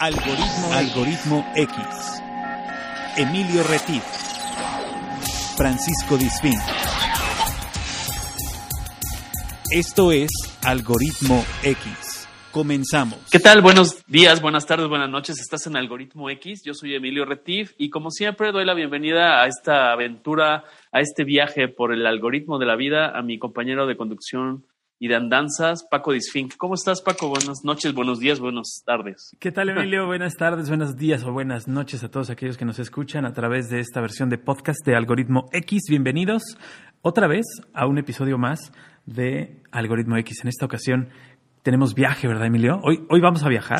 Algoritmo, Algoritmo X. Emilio Retif. Francisco Disfín. Esto es Algoritmo X. Comenzamos. ¿Qué tal? Buenos días, buenas tardes, buenas noches. Estás en Algoritmo X. Yo soy Emilio Retif y como siempre doy la bienvenida a esta aventura, a este viaje por el algoritmo de la vida a mi compañero de conducción y de andanzas, Paco Disfink. ¿Cómo estás, Paco? Buenas noches, buenos días, buenas tardes. ¿Qué tal, Emilio? buenas tardes, buenos días o buenas noches a todos aquellos que nos escuchan a través de esta versión de podcast de Algoritmo X. Bienvenidos otra vez a un episodio más de Algoritmo X. En esta ocasión tenemos viaje, ¿verdad, Emilio? Hoy, hoy vamos a viajar.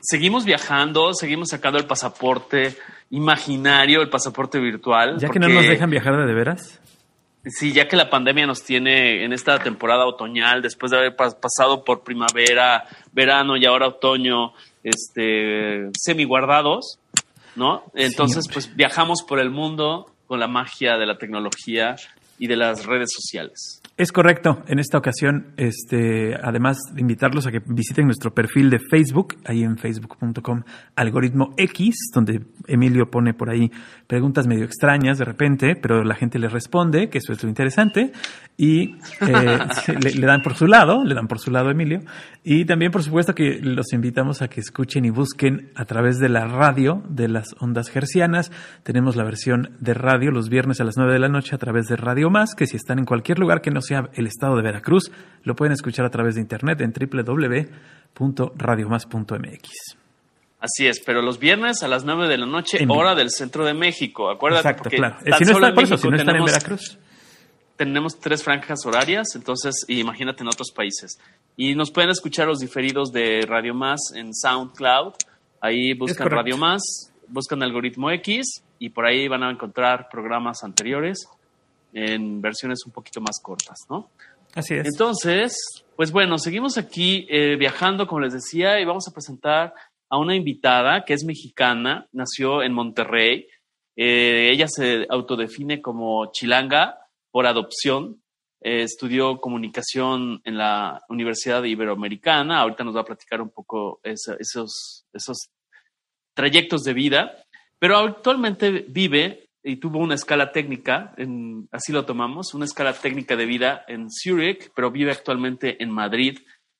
Seguimos viajando, seguimos sacando el pasaporte imaginario, el pasaporte virtual. ¿Ya que no nos dejan viajar de, de veras? Sí, ya que la pandemia nos tiene en esta temporada otoñal, después de haber pasado por primavera, verano y ahora otoño, este, semi guardados, ¿no? Entonces, pues viajamos por el mundo con la magia de la tecnología y de las redes sociales. Es correcto. En esta ocasión, este, además de invitarlos a que visiten nuestro perfil de Facebook, ahí en facebook.com algoritmo X, donde Emilio pone por ahí preguntas medio extrañas de repente, pero la gente le responde, que eso es lo interesante, y eh, le, dan por su lado, le dan por su lado Emilio. Y también, por supuesto, que los invitamos a que escuchen y busquen a través de la radio de las ondas hercianas. Tenemos la versión de radio los viernes a las 9 de la noche a través de Radio Más, que si están en cualquier lugar que no sea el estado de Veracruz, lo pueden escuchar a través de internet en www.radiomás.mx. Así es, pero los viernes a las 9 de la noche, hora del centro de México. Acuérdate, Exacto, claro. Si no está, por eso, si no están en Veracruz tenemos tres franjas horarias, entonces imagínate en otros países. Y nos pueden escuchar los diferidos de Radio Más en SoundCloud. Ahí buscan Radio Más, buscan Algoritmo X y por ahí van a encontrar programas anteriores en versiones un poquito más cortas, ¿no? Así es. Entonces, pues bueno, seguimos aquí eh, viajando, como les decía, y vamos a presentar a una invitada que es mexicana, nació en Monterrey. Eh, ella se autodefine como chilanga, por adopción. Eh, estudió comunicación en la Universidad Iberoamericana. Ahorita nos va a platicar un poco esos, esos trayectos de vida. Pero actualmente vive y tuvo una escala técnica, en, así lo tomamos, una escala técnica de vida en Zurich, pero vive actualmente en Madrid.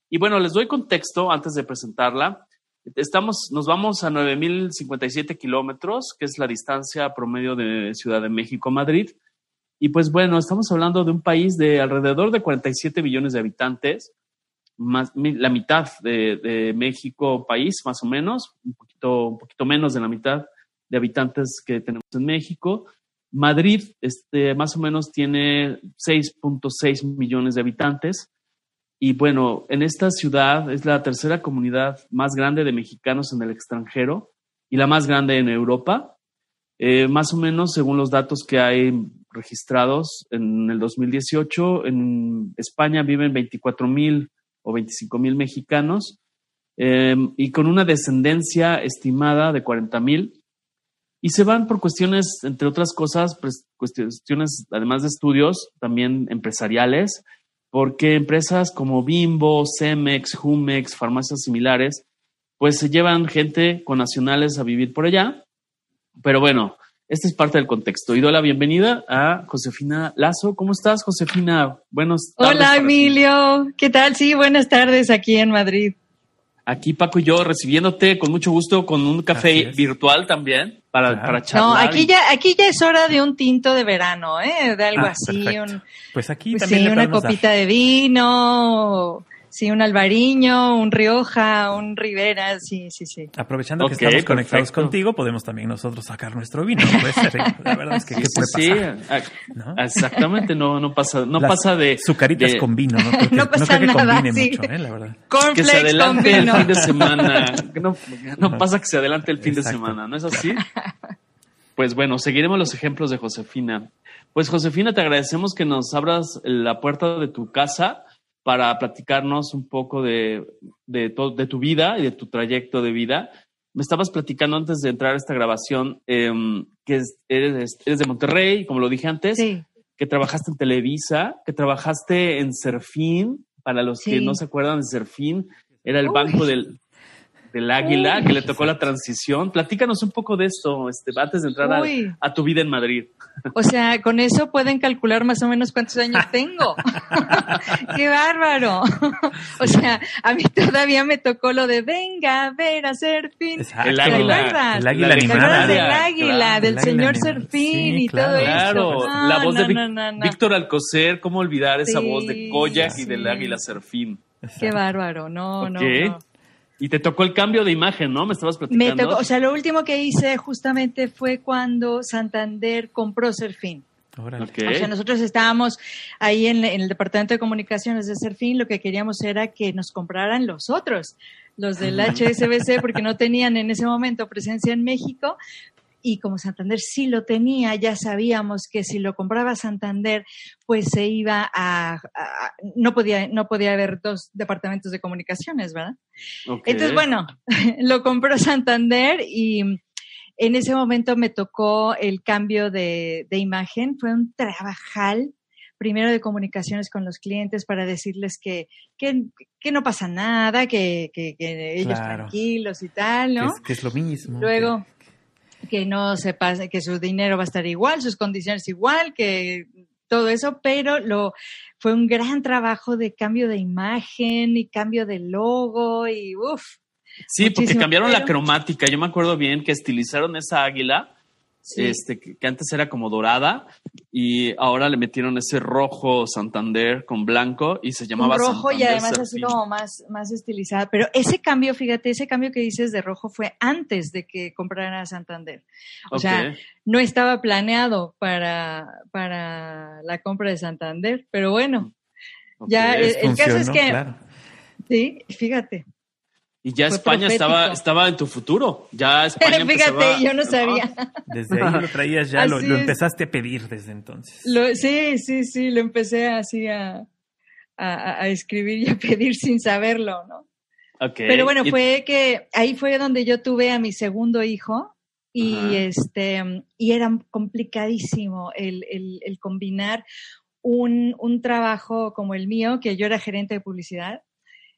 Y bueno, les doy contexto antes de presentarla. Estamos, nos vamos a 9.057 kilómetros, que es la distancia promedio de Ciudad de México a Madrid. Y pues bueno, estamos hablando de un país de alrededor de 47 millones de habitantes, más, la mitad de, México país, más o menos, un poquito, un poquito menos de la mitad de habitantes que tenemos en México. Madrid, este, más o menos, tiene 6.6 millones de habitantes. Y bueno, en esta ciudad es la tercera comunidad más grande de mexicanos en el extranjero y la más grande en Europa. Eh, más o menos, según los datos que hay registrados en el 2018. En España viven 24 mil o 25 mil mexicanos em, y con una descendencia estimada de 40 mil. Y se van por cuestiones, entre otras cosas, pues, cuestiones, además de estudios, también empresariales, porque empresas como Bimbo, Cemex, Jumex, farmacias similares, pues se llevan gente con nacionales a vivir por allá. Pero bueno, esta es parte del contexto. Y doy la bienvenida a Josefina Lazo. ¿Cómo estás, Josefina? Buenas tardes. Hola, Emilio. ¿Qué tal? Sí, buenas tardes aquí en Madrid. Aquí Paco y yo recibiéndote con mucho gusto con un café virtual también para, para charlar. No, aquí ya, aquí ya es hora de un tinto de verano, ¿eh? De algo ah, así. pues aquí pues también. Sí, una copita de vino Sí, un Alvariño, un Rioja, un Rivera, sí, sí, sí. Aprovechando que estamos conectados contigo, podemos también nosotros sacar nuestro vino. La verdad es que ¿qué puede sí, pasar? ¿No? exactamente, no, no pasa, no pasa de sucaritas con vino, ¿no? no pasa no creo que combine sí. mucho, ¿eh? la verdad. Que se adelante el fin de semana. No, no pasa que se adelante el fin de semana, ¿no es así? Pues bueno, seguiremos los ejemplos de Josefina. Pues Josefina, te agradecemos que nos abras la puerta de tu casa para platicarnos un poco de, de, de tu vida y de tu trayecto de vida. Me estabas platicando antes de entrar a esta grabación em, que eres, eres, de Monterrey, como lo dije antes, que trabajaste en Televisa, que trabajaste en Serfín, para los que no se acuerdan de Serfín, era el banco del del águila, que le tocó la transición. Platícanos un poco de esto, este, antes de entrar a, tu vida en Madrid. O sea, con eso pueden calcular más o menos cuántos años tengo. ¡Qué bárbaro! o sea, a mí todavía me tocó lo de venga a ver a Serfín. Exacto. El ¿Te águila. El águila La ¿Te animada. del Claro, águila, del el águila señor. Serfín Sí, y claro. todo eso? Claro, No, la voz no, de Vic- no. Víctor Alcocer, ¿cómo olvidar esa voz de Koyak y del águila Serfín? Qué bárbaro, no, no. Y te tocó el cambio de imagen, ¿no? Me estabas Me platicando. tocó, o sea, lo último que hice justamente fue cuando Santander compró Serfín. Órale. Ok. O sea, nosotros estábamos ahí en, en el departamento de comunicaciones de Serfín, lo que queríamos era que nos compraran los otros, los del HSBC, porque no tenían en ese momento presencia en México. Y como Santander sí lo tenía, ya sabíamos que si lo compraba Santander, pues se iba a, a- no podía no podía haber dos departamentos de comunicaciones, ¿verdad? Entonces, bueno, lo compró Santander y en ese momento me tocó el cambio de, de imagen. Fue un trabajal, primero de comunicaciones con los clientes para decirles que, que, que no pasa nada, que, que, que ellos Claro. tranquilos y tal, Que ¿no? es, que es lo mismo. Luego, que no se pase, que su dinero va a estar igual, sus condiciones igual, que todo eso, pero lo fue un gran trabajo de cambio de imagen y cambio de logo y uff. Sí, porque cambiaron la cromática. Yo me acuerdo bien que estilizaron esa águila, este, que, que antes era como dorada, y ahora le metieron ese rojo Santander con blanco y se llamaba un rojo y además así Serfín. como más, más estilizada. Pero ese cambio, fíjate, ese cambio que dices de rojo fue antes de que comprara Santander. O sea, no estaba planeado para, para la compra de Santander, pero bueno, ya, el caso es que- claro. sí, fíjate. Y ya fue España estaba, profético. estaba en tu futuro. Ya España Fíjate, empezaba- yo no sabía. Desde ahí lo traías ya, lo, empezaste a pedir desde entonces. Lo- sí, sí, sí, lo empecé así a, a, a escribir y a pedir sin saberlo, ¿no? Ok. Pero bueno, fue que ahí fue donde yo tuve a mi segundo hijo y Ajá. este y era complicadísimo el, el- el combinar un, un trabajo como el mío, que yo era gerente de publicidad,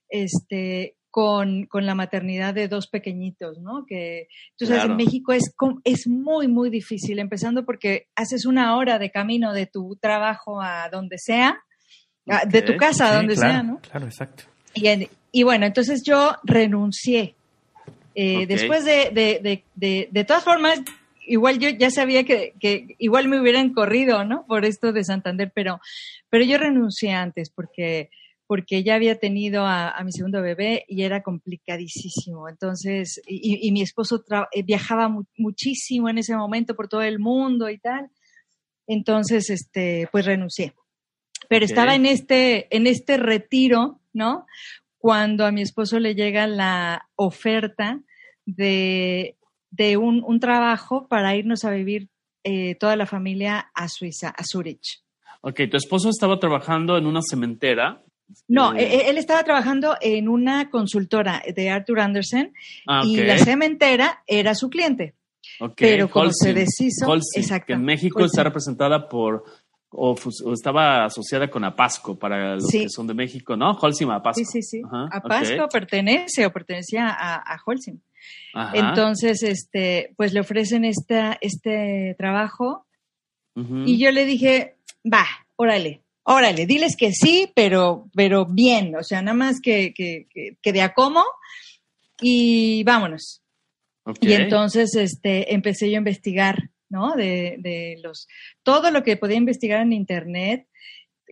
este con, con la maternidad de dos pequeñitos, ¿no? Que tú sabes, Claro. en México es, es muy, muy difícil, empezando porque haces una hora de camino de tu trabajo a donde sea, de tu casa a Sí, donde claro, sea, ¿no? Claro, exacto. Y, en- y bueno, entonces yo renuncié. Eh. Después de, de, de, de, de todas formas, igual yo ya sabía que, que igual me hubieran corrido, ¿no? Por esto de Santander, pero, pero yo renuncié antes porque, porque ya había tenido a, a mi segundo bebé y era complicadísimo. Entonces, y, mi esposo eh, viajaba mu- muchísimo en ese momento por todo el mundo y tal. Entonces, este, pues renuncié. Pero estaba en este, en este retiro, ¿no? Cuando a mi esposo le llega la oferta de, de un, un trabajo para irnos a vivir eh, toda la familia a Suiza, a Zurich. Ok, tu esposo estaba trabajando en una cementera. No, Eh, eh, él estaba trabajando en una consultora de Arthur Anderson ah, y la cementera era su cliente. ok. pero como se deshizo- Holcim, exacto, que en México Holcim. está representada por, o, estaba asociada con Apasco para los Sí. que son de México, ¿no? Holcim Apasco. Sí, sí, sí. Ajá, a ok. Pasco pertenece o pertenecía a, a Holcim. Ajá, Entonces, este, pues le ofrecen esta, este trabajo y yo le dije, va, órale, órale, diles que sí, pero, pero bien, o sea, nada más que, que, que, que de a cómo y vámonos. Y entonces, este, empecé yo a investigar, ¿no? De, de los, todo lo que podía investigar en internet,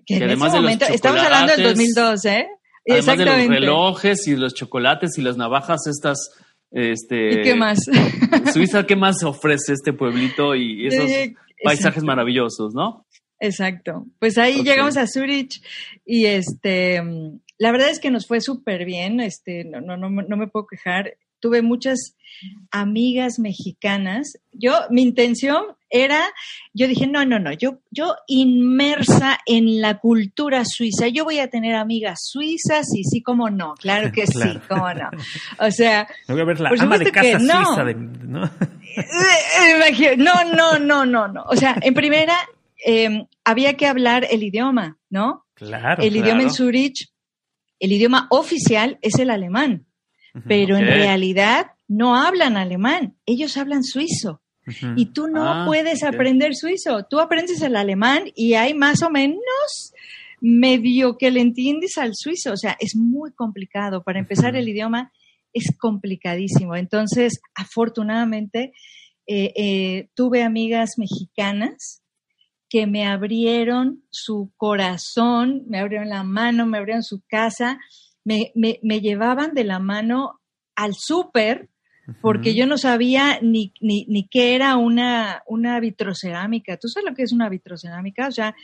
que, en ese de momento, estamos hablando del chocolates, 2002, ¿eh? Además de los relojes y los chocolates y las navajas estas, este... ¿Y qué más? Suiza, ¿qué más ofrece este pueblito y esos paisajes maravillosos, no? Exacto. Pues ahí llegamos a Zurich y este, mm, la verdad es que nos fue súper bien, este, no, no, no, me- no me puedo quejar. Tuve muchas amigas mexicanas. Yo, mi intención era, yo dije, no, no, no, yo, yo inmersa en la cultura suiza, yo voy a tener amigas suizas y sí, como no, claro que Claro. sí, cómo no. O sea, No voy a ver la ama de casa no. suiza de, ¿no? Eh, imagino- No, no, no, no, no. O sea, en primera, eh, había que hablar el idioma, ¿no? Claro. el idioma en. Zurich, el idioma oficial es el alemán. pero en realidad no hablan alemán, ellos hablan suizo. Y tú no Ah, puedes aprender suizo. Tú aprendes el alemán y hay más o menos medio que le entiendes al suizo. O sea, es muy complicado. Para empezar, el idioma es complicadísimo. Entonces, afortunadamente, eh, eh, tuve amigas mexicanas que me abrieron su corazón, me abrieron la mano, me abrieron su casa, me, me- me llevaban de la mano al súper porque yo no sabía ni, ni, ni qué era una, una vitrocerámica. ¿Tú sabes lo que es una vitrocerámica? O sea,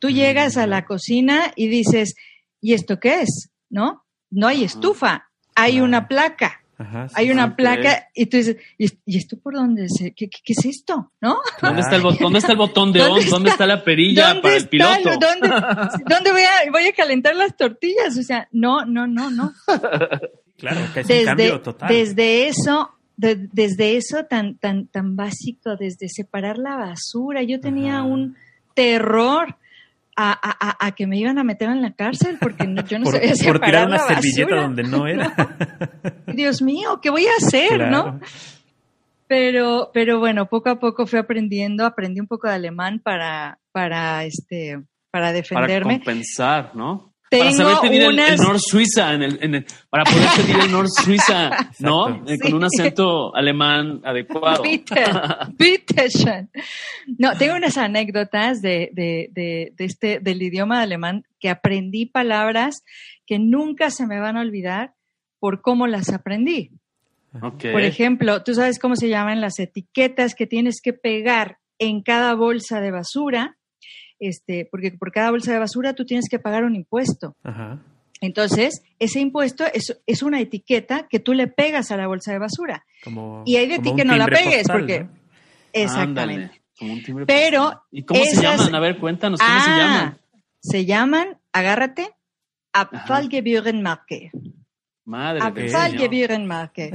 tú llegas a la cocina y dices, ¿y esto qué es? ¿No? No hay estufa, hay una placa. Ajá, sí, Hay una placa y tú dices, ¿y, y esto por dónde se, qué, qué- qué es esto? ¿No? ¿Dónde está el botón? ¿Dónde está el botón de ¿Dónde on? ¿Dónde está la perilla ¿Dónde para el piloto? lo- ¿Dónde, dónde voy, a, voy a calentar las tortillas? O sea, no, no, no, no. Claro, que es un cambio total. desde eso, de- desde eso tan, tan, tan básico, desde separar la basura, yo tenía Ajá. un terror a, a- a- a que me iban a meter en la cárcel porque no- yo no por, sabía por separar tirar una la servilleta basura. donde no era. Dios mío, ¿qué voy a hacer, Claro. no? Pero, pero bueno, poco a poco fui aprendiendo, aprendí un poco de alemán para, para este, para Para defenderme. compensar, ¿no? Tengo para saber pedir el- el, unas- Suiza, en el, en el- para poder pedir el Nord Suiza, ¿no? Eh, Con un acento alemán adecuado. Bitte, bitte schön. No, tengo unas anécdotas de, de, de, de este, del idioma alemán que aprendí palabras que nunca se me van a olvidar por cómo las aprendí. Ok. Por ejemplo, tú sabes cómo se llaman las etiquetas que tienes que pegar en cada bolsa de basura, este, porque por cada bolsa de basura tú tienes que pagar un impuesto. Ajá. Entonces, ese impuesto es, es una etiqueta que tú le pegas a la bolsa de basura. Como, Y hay de como ti que no la pegues, postal, porque- ¿no? Exactamente. Ándale, como un timbre Pero postal. ¿Y cómo se llaman? A ver, cuéntanos, ¿cómo se Ah, llaman? Se llaman, agárrate, Abfallgebührenmarke. Madre Señor. Abfallgebührenmarke.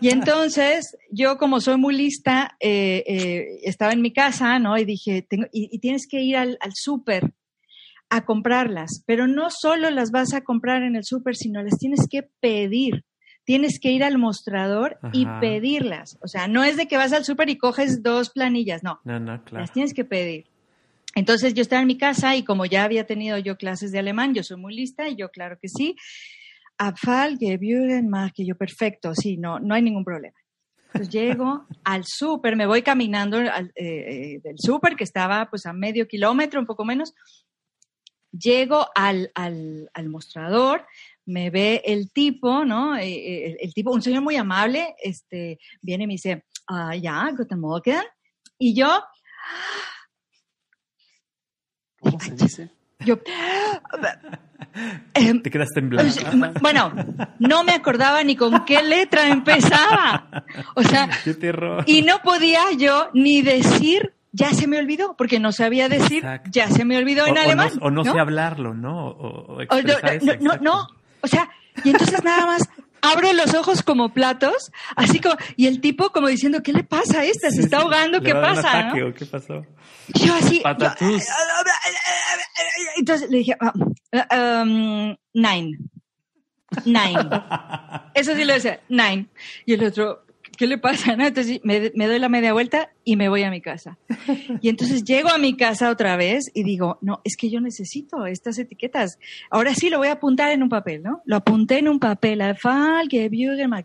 Y entonces, yo como soy muy lista, eh, eh, estaba en mi casa, ¿no? Y dije, tengo, y, y tienes que ir al, al súper a comprarlas, pero no solo las vas a comprar en el súper, sino las tienes que pedir. Tienes que ir al mostrador y pedirlas. O sea, no es de que vas al súper y coges dos planillas, no. No, no, claro. Las tienes que pedir. Entonces yo estaba en mi casa y como ya había tenido yo clases de alemán, yo soy muy lista y yo claro que sí. Abfall, Gebührenmarke, yo perfecto, sí, no, no hay ningún problema. Entonces llego al súper, me voy caminando al, eh, eh, del súper que estaba pues a medio kilómetro, un poco menos. Llego al, al, al mostrador, me ve el tipo, ¿no? Eh, eh, el, el tipo, un señor muy amable, este, viene y me dice, ah, ya, guten Morgen. Y yo, ¿Cómo se dice? Yo, em, Te quedas temblando. o sea, bueno, no me acordaba ni con qué letra empezaba. O sea, Qué terror. y no podía yo ni decir, ya se me olvidó, porque no sabía decir, Exacto. ya se me olvidó o, en o alemán. no, o no sé hablarlo, ¿no? O, o O no, no, o sea, y entonces nada más abro los ojos como platos, así como, y el tipo como diciendo, ¿qué le pasa a esta? Se está ahogando, ¿Le ¿qué pasa? ataque no? o qué pasó? Yo así. Patatús. yo- entonces le dije, ah, um, nine. Nine. Eso sí le decía, nine. Y el otro, ¿qué le pasa? no? Entonces me, me doy la media vuelta y me voy a mi casa. Y entonces llego a mi casa otra vez y digo, no, es que yo necesito estas etiquetas. Ahora sí lo voy a apuntar en un papel, ¿no? Lo apunté en un papel.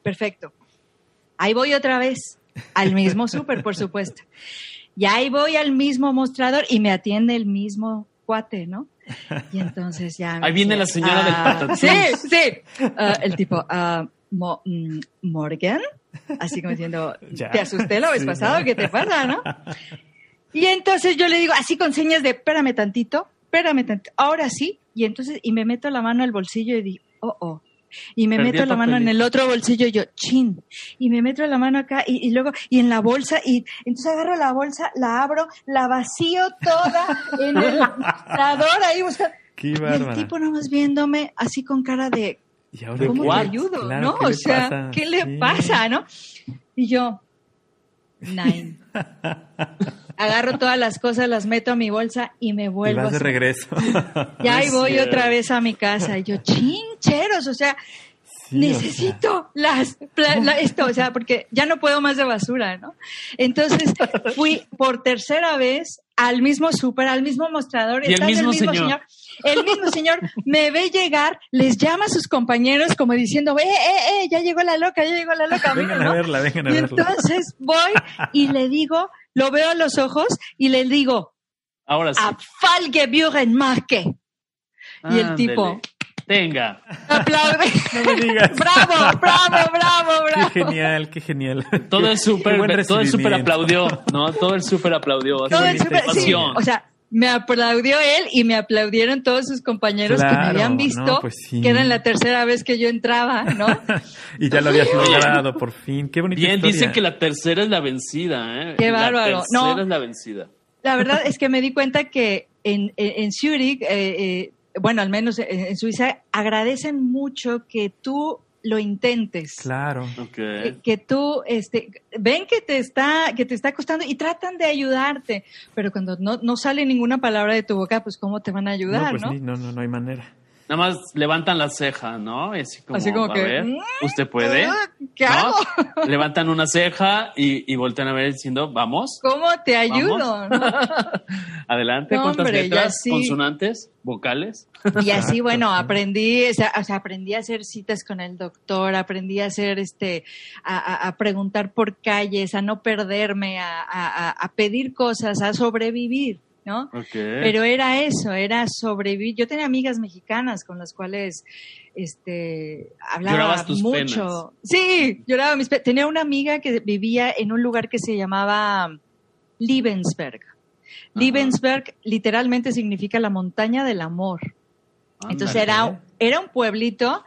Perfecto. Ahí voy otra vez, al mismo súper, por supuesto. Y ahí voy al mismo mostrador y me atiende el mismo cuate, ¿no? Y entonces ya... Ahí viene dice, la señora del "Ah, patatús". Sí, sí. Ah, el tipo, ah, Mo- mm, Morgan, así como diciendo, te asusté la vez Sí, pasada. ¿qué te pasa, no? Y entonces yo le digo, así con señas de, espérame tantito, espérame tantito, ahora sí. Y entonces, y me meto la mano al bolsillo y digo, oh, oh. Y me Perdí meto la mano en el otro bolsillo y yo, chin. Y me meto la mano acá y, y luego, y en la bolsa, y entonces agarro la bolsa, la abro, la vacío toda en el mostrador ahí buscando. Qué Y el tipo nomás viéndome así con cara de, ¿Y ahora ¿cómo qué? le ayudo? Claro, ¿No? ¿qué O le sea, pasa? ¿qué le Sí. pasa, no? Y yo, nine. Agarro todas las cosas, las meto a mi bolsa y me Y vuelvo vas de regreso. Y ahí voy cierto. otra vez a mi casa. Y yo, chincheros, o sea, Sí, o necesito las, la- esto, o sea, porque ya no puedo más de basura, ¿no? Entonces fui por tercera vez al mismo súper, al mismo mostrador. Y el está mismo señor. El mismo señor me ve llegar, les llama a sus compañeros como diciendo, eh, eh, eh, ya llegó la loca, ya llegó la loca. Vengan ¿no? a verla, vengan a Y verla. entonces voy y le digo, lo veo a los ojos y le digo, Ahora sí. a Falgebüren Marke. Y el tipo Tenga. aplaude. No me digas. bravo, bravo, bravo, Qué bravo. genial, qué genial. Todo el súper, todo el súper aplaudió, ¿no? Todo el súper aplaudió. Todo el súper- sí, pasión. o sea, me aplaudió él y me aplaudieron todos sus compañeros que me habían visto, no, pues sí. que era la tercera vez que yo entraba, ¿no? y ya lo habías logrado por fin. Qué bonita Bien, historia. dicen que la tercera es la vencida, ¿eh? Qué La bárbaro. tercera No. es la vencida. La verdad es que me di cuenta que en, en, en Zurich, eh, eh, bueno, al menos en, en Suiza, agradecen mucho que tú lo intentes. Claro. Que, que tú este ven que te está que te está costando y tratan de ayudarte pero cuando no, no sale ninguna palabra de tu boca pues cómo te van a No, ayudar pues no, ni- no, no, no hay manera. Nada más levantan la ceja, ¿no? Así como, Así como a que, ver, "Mm, ¿usted puede? ¿qué ¿No? hago? Levantan una ceja y, y voltean a ver diciendo, ¿vamos? cómo te ayudo. Adelante, No, ¿cuántas hombre, letras? sí. ¿Consonantes? ¿Vocales? y así bueno aprendí o sea, aprendí a hacer citas con el doctor aprendí a hacer este a, a- preguntar por calles a no perderme a- a- a pedir cosas a sobrevivir no. Pero era eso, era sobrevivir. Yo tenía amigas mexicanas con las cuales este hablaba Llorabas tus mucho. Sí, lloraba mis Tenía una amiga que vivía en un lugar que se llamaba Liebensberg. Liebensberg literalmente significa la montaña del amor. Entonces era, era un pueblito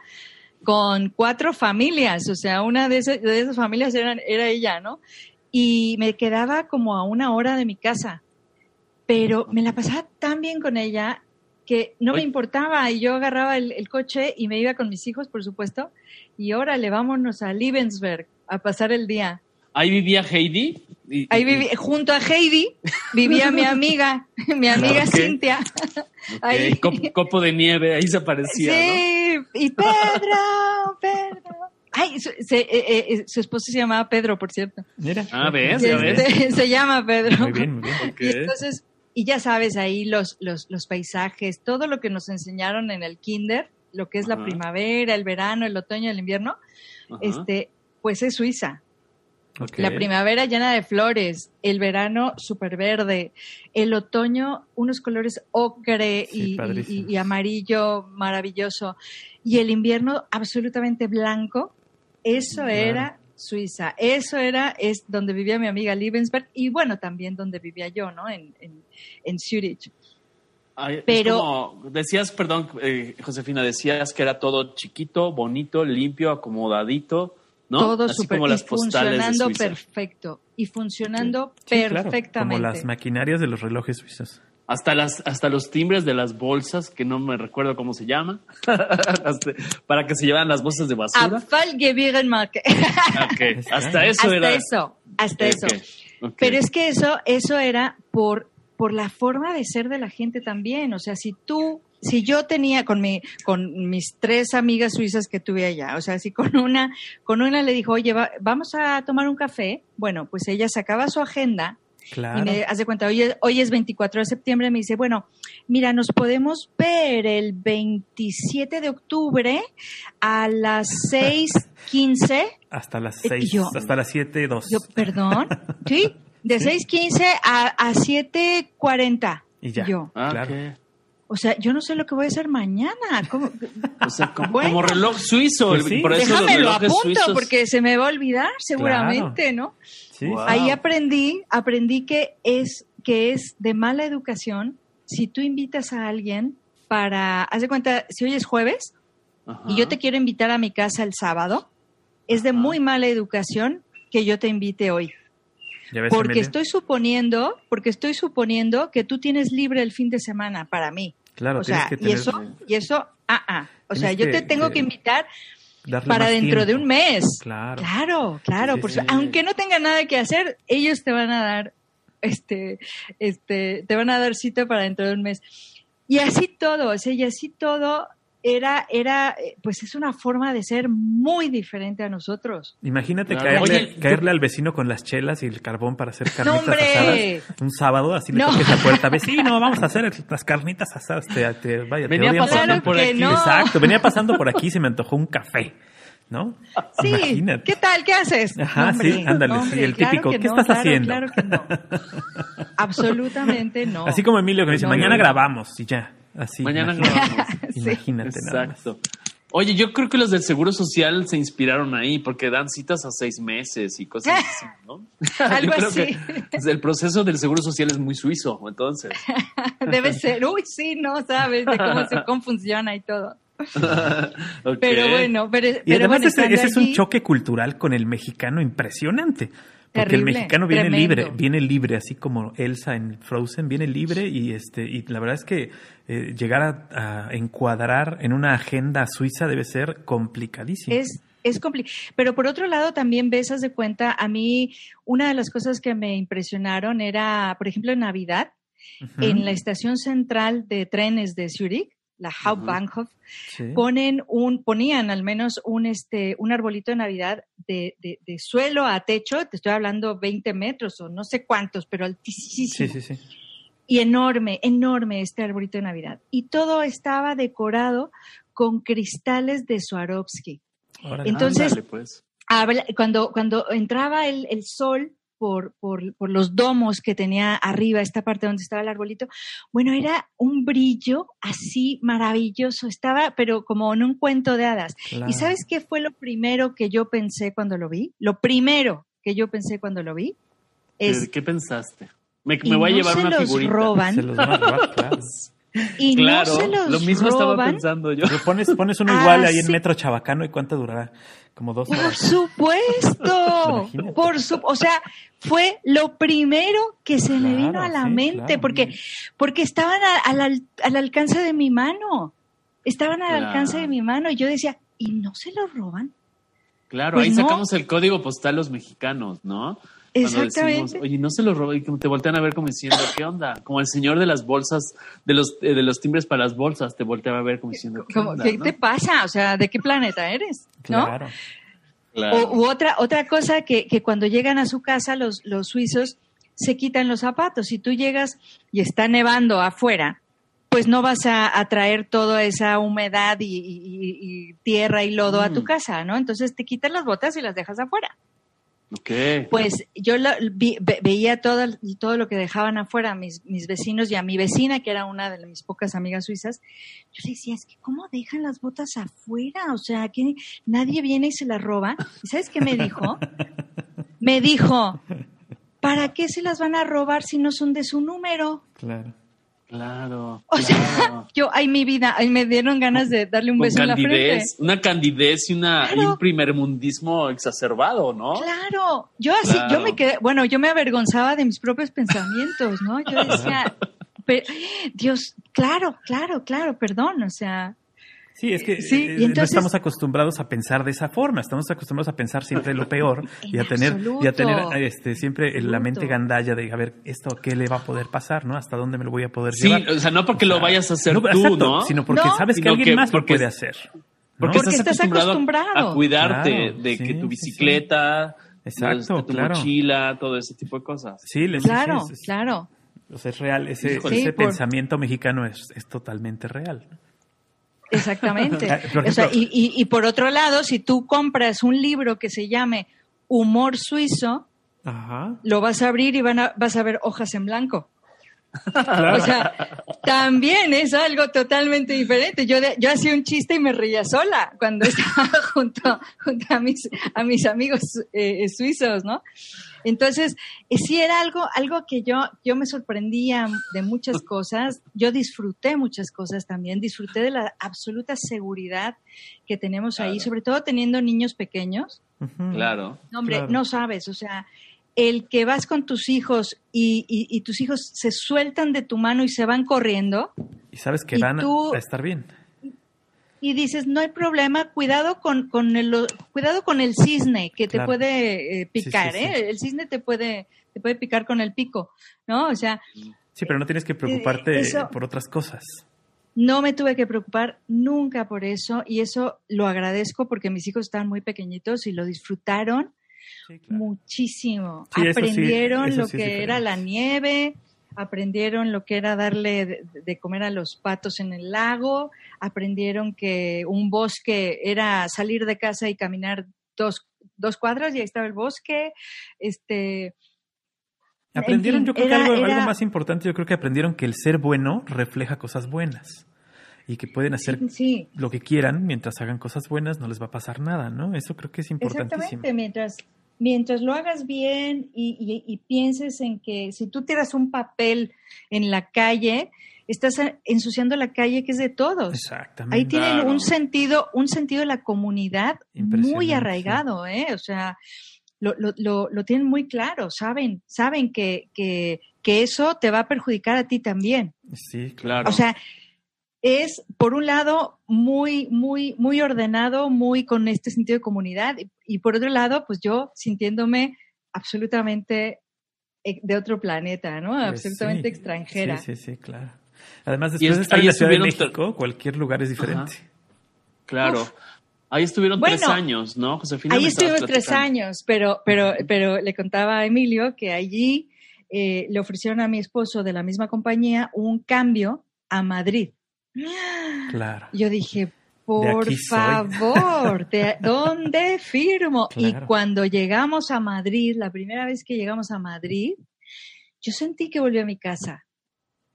con cuatro familias, o sea, una de esas, de esas familias eran, era ella, ¿no? Y me quedaba como a una hora de mi casa, pero me la pasaba tan bien con ella que no me importaba y yo agarraba el, el coche y me iba con mis hijos, por supuesto, y órale, vámonos a Liebensberg a pasar el día. Ahí vivía Heidi. y- Ahí y- junto a Heidi vivía mi amiga, mi amiga Ok. Cintia. ok, ahí. cop- copo de nieve, ahí se aparecía, ¿no? Sí, y Pedro, Pedro. Ay, su, se- eh, eh, su esposo se llamaba Pedro, por cierto. Mira. Ah, ¿ves? Ya ves. este, se llama Pedro. Muy bien, muy bien. Ok. Y entonces, y ya sabes, ahí los, los, los paisajes, todo lo que nos enseñaron en el kinder, lo que es la primavera, el verano, el otoño, el invierno, Ajá. este, pues es Suiza. La primavera llena de flores, el verano súper verde, el otoño unos colores ocre Sí, y- amarillo maravilloso, y el invierno absolutamente blanco. Eso Claro. era Suiza, eso era es donde vivía mi amiga Liebensberg y bueno, también donde vivía yo, ¿no? En, en, en Zurich. Ay, es Pero- como- decías, perdón, eh, Josefina, decías que era todo chiquito, bonito, limpio, acomodadito, ¿no? Todo Así súper como y las postales de funcionando Suiza. perfecto y funcionando Sí, claro, perfectamente. como las maquinarias de los relojes suizos. Hasta las, hasta los timbres de las bolsas, que no me recuerdo cómo se llama, para que se llevaran las bolsas de basura. Hasta eso hasta era. eso, hasta eso. Pero es que eso, eso era por, por la forma de ser de la gente también. O sea, si tú, si yo tenía con mi, con mis tres amigas suizas que tuve allá, o sea, si con una, con una le dijo, oye, va- vamos a tomar un café, bueno, pues ella sacaba su agenda Claro. y me hace cuenta, hoy, es- hoy es 24 de septiembre, me dice, bueno, mira, nos podemos ver el 27 de octubre a las 6:15. Hasta las Eh, 6, yo- hasta las 7, 2. Yo, perdón, ¿sí? De 6:15 a, a 7:40. Y ya. Yo, Ah, Claro. ok. O sea, yo no sé lo que voy a hacer mañana. ¿Cómo? O sea, como, Bueno. como reloj suizo. Pues sí. por eso Déjame lo apunto suizos- porque se me va a olvidar seguramente, ¿no? Sí, Wow. Ahí aprendí, aprendí que es, que es de mala educación si tú invitas a alguien para, haz de cuenta, si hoy es jueves Ajá. y yo te quiero invitar a mi casa el sábado, es de Ajá. muy mala educación que yo te invite hoy. ¿Ya ves, Porque estoy suponiendo, porque estoy suponiendo que tú tienes libre el fin de semana para mí. Claro, o sea, que y eso, y eso, ah, ah. O sea, yo te tengo que invitar para dentro de un mes. Claro. Claro, claro. Sí, por sí. su- Aunque no tenga nada que hacer, ellos te van a dar, este, este, te van a dar cita para dentro de un mes. Y así todo, o sea, y así todo, era, era, eh, pues es una forma de ser muy diferente a nosotros. Imagínate Claro. caerle, Oye, caerle al vecino con las chelas y el carbón para hacer carnitas ¡No, hombre! asadas un sábado, así le No. toques la puerta, vecino, vamos a hacer las carnitas asadas, te, te- vaya, te Venía odian pasando por aquí. no. Exacto, venía pasando por aquí y se me antojó un café, ¿no? Sí, Imagínate. ¿qué tal? ¿Qué haces? Ajá, hombre, sí, ándale, sí, el claro típico, que ¿qué no, estás claro, haciendo? Claro que no. Absolutamente no. Así como Emilio que me dice, No, mañana no. grabamos y ya, así. Mañana imagínate, grabamos. Sí. Imagínate nada más. Exacto. Oye, yo creo que los del Seguro Social se inspiraron ahí porque dan citas a seis meses y cosas así, ¿no? Algo yo creo así. que pues, el proceso del Seguro Social es muy suizo, entonces. Debe ser. Uy, sí, no sabes de cómo, se, cómo funciona y todo. Pero bueno, pero, Y pero además bueno, ese, es un choque cultural con el mexicano impresionante. Porque el mexicano viene tremendo. libre, viene libre, así como Elsa en Frozen, viene libre y este y la verdad es que eh, llegar a, a encuadrar en una agenda suiza debe ser complicadísimo. Es, es complicado. Pero por otro lado, también ves, haz de cuenta, a mí una de las cosas que me impresionaron era, por ejemplo, en Navidad, en la estación central de trenes de Zurich, la Hauptbahnhof, sí. ponen un, ponían al menos un, este, un arbolito de Navidad de, de, de suelo a techo, te estoy hablando 20 metros o no sé cuántos, pero altísimo. Sí, sí, sí. Y enorme, enorme este arbolito de Navidad. Y todo estaba decorado con cristales de Swarovski. Órale. Entonces- Ándale, pues. Habla- cuando, cuando entraba el, el sol por, por, por los domos que tenía arriba, esta parte donde estaba el arbolito, bueno, era un brillo así maravilloso, estaba, pero como en un cuento de hadas. Claro. ¿Y sabes qué fue lo primero que yo pensé cuando lo vi? Lo primero que yo pensé cuando lo vi es, ¿Qué, pensaste? Me, me voy a llevar se una los figurita. roban, Se los van a robar, claro. y claro, no se los lo mismo estaba roban, pensando yo. Pero pones, pones uno Ah, igual ahí en. Metro Chabacano y cuánto durará? Como dos Por horas. supuesto, por su, o sea, fue lo primero que se me vino a la sí, mente, claro. porque, porque estaban a- al, al- al alcance de mi mano, estaban al Claro. alcance de mi mano, y yo decía, ¿y no se lo roban? Claro, Pues ahí no. sacamos el código postal los mexicanos, ¿no? Exactamente. decimos, oye, no se lo roba y te voltean a ver como diciendo, ¿qué onda? Como el señor de las bolsas, de los, eh, de los timbres para las bolsas, te volteaba a ver como diciendo, ¿qué, onda, ¿Qué no? te pasa? O sea, ¿de qué planeta eres? ¿No? Claro. Claro. O, u otra, otra cosa que, que cuando llegan a su casa los, los suizos se quitan los zapatos. Si tú llegas y está nevando afuera, pues no vas a, a traer toda esa humedad y, y- y- y tierra y lodo a tu Mm. casa, ¿no? Entonces te quitas las botas y las dejas afuera. Ok. Pues yo lo- vi- ve- veía todo, todo lo que dejaban afuera mis, mis vecinos y a mi vecina, que era una de mis pocas amigas suizas, yo le decía, es que ¿cómo dejan las botas afuera? O sea, que nadie viene y se las roba. ¿Y sabes qué me dijo? Me dijo, ¿para qué se las van a robar si no son de su número? Claro. Claro. O sea, claro. Yo, ay, mi vida, ay, me dieron ganas de darle un Con beso en la frente. candidez, una candidez y, una, y Claro. un primermundismo exacerbado, ¿no? Claro, yo así, Claro. yo me quedé, bueno, yo me avergonzaba de mis propios pensamientos, ¿no? Yo decía, "Pero, Dios, claro, claro, claro, perdón, o sea, Sí, es que Sí, eh, y no entonces- estamos acostumbrados a pensar de esa forma, estamos acostumbrados a pensar siempre lo peor y a En tener y a tener absoluto. este siempre en la mente Absoluto. gandalla de a ver esto qué le va a poder pasar, ¿no? Hasta dónde me lo voy a poder Sí, llevar. o sea, no porque lo vayas a hacer No, tú, exacto, ¿no? sino porque No. sabes que alguien que- más lo puede hacer. ¿no? Porque, estás, estás acostumbrado, acostumbrado. a cuidarte Claro, de que sí, tu sí, sí. bicicleta, Exacto, de tu claro. mochila, todo ese tipo de cosas. Sí, les claro, es, es- claro. o sea, es real, ese, ese Sí, por- pensamiento mexicano es, es totalmente real. Exactamente. Ah, O sea, y, y- y por otro lado, si tú compras un libro que se llame Humor Suizo, Ajá. lo vas a abrir y van a, vas a ver hojas en blanco. Claro. O sea, también es algo totalmente diferente. Yo, de- yo hacía un chiste y me reía sola cuando estaba junto, junto a, mis, a mis amigos eh, suizos, ¿no? Entonces, eh, sí era algo, algo que yo, yo me sorprendía de muchas cosas. Yo disfruté muchas cosas también. Disfruté de la absoluta seguridad que tenemos ahí, sobre todo teniendo niños pequeños. Claro. No, hombre, Claro. no sabes, o sea, el que vas con tus hijos y, y- y tus hijos se sueltan de tu mano y se van corriendo Y sabes que Y van tú- a estar bien. Y dices, no hay problema, cuidado con, con el, cuidado con el cisne que te Claro. puede eh, picar, Sí, sí, sí. ¿eh? El cisne te puede, te puede picar con el pico, ¿no? O sea, Sí, pero no tienes que preocuparte Eh, eso- por otras cosas. No me tuve que preocupar nunca por eso y eso lo agradezco porque mis hijos estaban muy pequeñitos y lo disfrutaron claro. muchísimo. Eso aprendieron eso lo que era la nieve, aprendieron lo que era darle de, de comer a los patos en el lago, aprendieron que un bosque era salir de casa y caminar dos, dos cuadras y ahí estaba el bosque. Este, Aprendieron, fin, yo creo era- que algo, más importante, yo creo que aprendieron que el ser bueno refleja cosas buenas y que pueden hacer sí, lo que quieran mientras hagan cosas buenas, no les va a pasar nada, ¿no? Eso creo que es importantísimo. Exactamente, mientras, mientras lo hagas bien y, y- y pienses en que si tú tiras un papel en la calle, estás ensuciando la calle que es de todos. Exactamente. Ahí tienen Claro. un sentido, un sentido de la comunidad muy arraigado, ¿eh? O sea, lo, lo, lo, lo tienen muy claro, saben, saben que, que, que eso te va a perjudicar a ti también. Sí. Claro. O sea, es por un lado muy, muy, muy ordenado, muy con este sentido de comunidad, y, y por otro lado, pues yo sintiéndome absolutamente eh, de otro planeta, ¿no? Pues absolutamente sí, extranjera. Sí, sí, sí, claro. Además, después es- de estar en la Ciudad de estuvieron México, cualquier lugar es diferente. Claro. Ahí estuvieron Bueno, tres años, ¿no, Josefina? Ahí estuvimos tres años, pero, pero, pero le contaba a Emilio que allí eh, le ofrecieron a mi esposo de la misma compañía un cambio a Madrid. Claro. Yo dije, por aquí soy". favor, ¿de ¿dónde firmo? Claro. Y cuando llegamos a Madrid, la primera vez que llegamos a Madrid, yo sentí que volví a mi casa.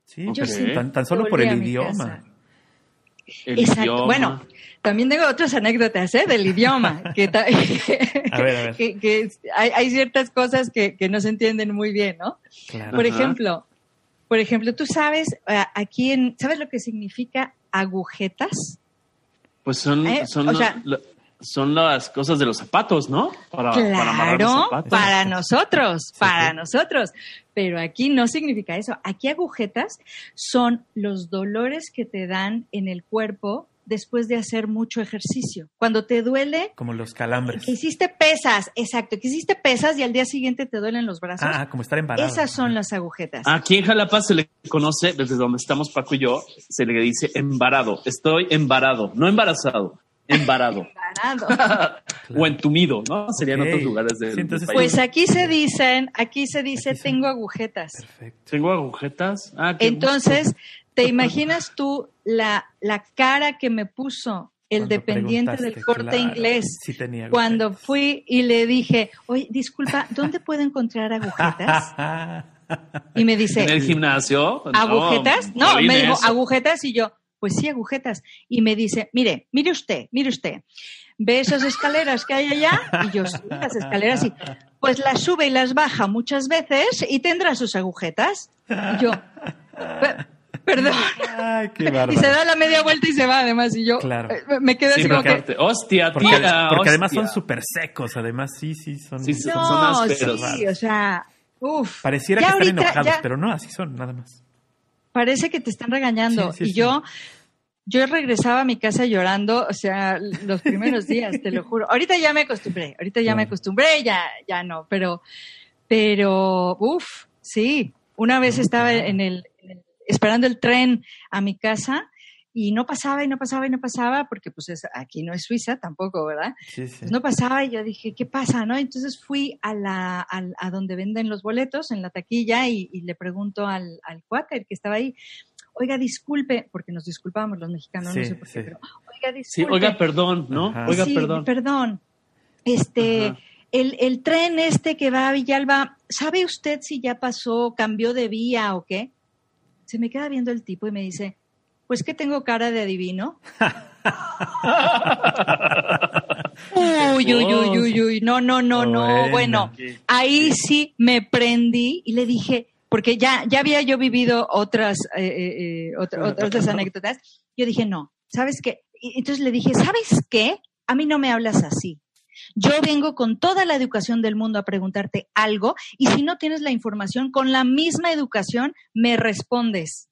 Sí, yo sí, tan, tan solo por el idioma. El Exacto. idioma. Bueno, también tengo otras anécdotas ¿eh? del idioma. Que, ta- A ver, a ver. que, que hay, hay ciertas cosas que, que no se entienden muy bien, ¿no? Claro. Por Ajá. ejemplo, por ejemplo, tú sabes eh, aquí en, ¿sabes lo que significa agujetas? Pues son, Eh, son, o lo- sea- lo- son las cosas de los zapatos, ¿no? Para, para amarrar los Claro, zapatos. para nosotros, Sí, para sí. nosotros. Pero aquí no significa eso. Aquí agujetas son los dolores que te dan en el cuerpo después de hacer mucho ejercicio. Cuando te duele, Como los calambres. que hiciste pesas, exacto, que hiciste pesas y al día siguiente te duelen los brazos. Ah, como estar embarado. Esas son las agujetas. Aquí en Jalapa se le conoce, desde donde estamos Paco y yo, se le dice embarado. Estoy embarado, no embarazado, embarado. Parado. o entumido, ¿no? Serían otros lugares Sí, entonces- país. Pues aquí se dicen, aquí se dice, Aquí tengo agujetas. Perfecto. Tengo agujetas. Ah, Entonces, ¿te imaginas tú la, la cara que me puso el Cuando dependiente del corte claro, inglés sí tenía cuando fui y le dije, oye, disculpa, ¿dónde puedo encontrar agujetas? Y me dice, ¿En el gimnasio? ¿agujetas? No, me dijo, agujetas y yo, pues sí, agujetas. Y me dice, mire, mire usted, mire usted, ¿ve esas escaleras que hay allá? Y yo, sí, las escaleras, sí. Pues las sube y las baja muchas veces y tendrá sus agujetas. Y yo, "Pe- perdón. Ay, qué Y se da la media vuelta y se va, además. Y yo Claro. eh, me quedé Sí, así como porque, que. aparte, hostia, Porque, tía, porque además hostia. son súper secos, además sí, sí, son... Sí, sí. No, son ásperos. sí, o sea, uff. Pareciera Ya que están ahorita, enojados, ya- pero no, así son, nada más. Parece que te están regañando. Sí, sí, y sí. yo, yo regresaba a mi casa llorando, o sea, los primeros días, te lo juro. Ahorita ya me acostumbré, ahorita ya me acostumbré, ya, ya no, pero, pero, uff, sí. Una vez No, estaba en el- esperando el tren a mi casa y no pasaba y no pasaba y no pasaba, porque pues es- aquí no es Suiza tampoco, ¿verdad? Sí, sí. Pues no pasaba y yo dije, ¿qué pasa? ¿no? Entonces fui a, la, al- a donde venden los boletos, en la taquilla, y, y le pregunto al, al cuate, el que estaba ahí, oiga, disculpe, porque nos disculpamos los mexicanos, no Sí, sé por qué, sí. pero, oiga, Sí, disculpe. oiga, perdón, ¿no? Ajá. Oiga, Sí, perdón. perdón. Este, el, el tren este que va a Villalba, ¿sabe usted si ya pasó, cambió de vía o qué? Se me queda viendo el tipo y me dice, pues que tengo cara de adivino. Uy, uy, uy, uy, uy, no, no, no, no, Bueno. ahí sí me prendí y le dije, porque ya, ya había yo vivido otras, eh, eh, eh, otra- otra- otras anécdotas, yo dije, no, ¿sabes qué? Y entonces le dije, ¿sabes qué? A mí no me hablas así. Yo vengo con toda la educación del mundo a preguntarte algo y si no tienes la información, con la misma educación me respondes.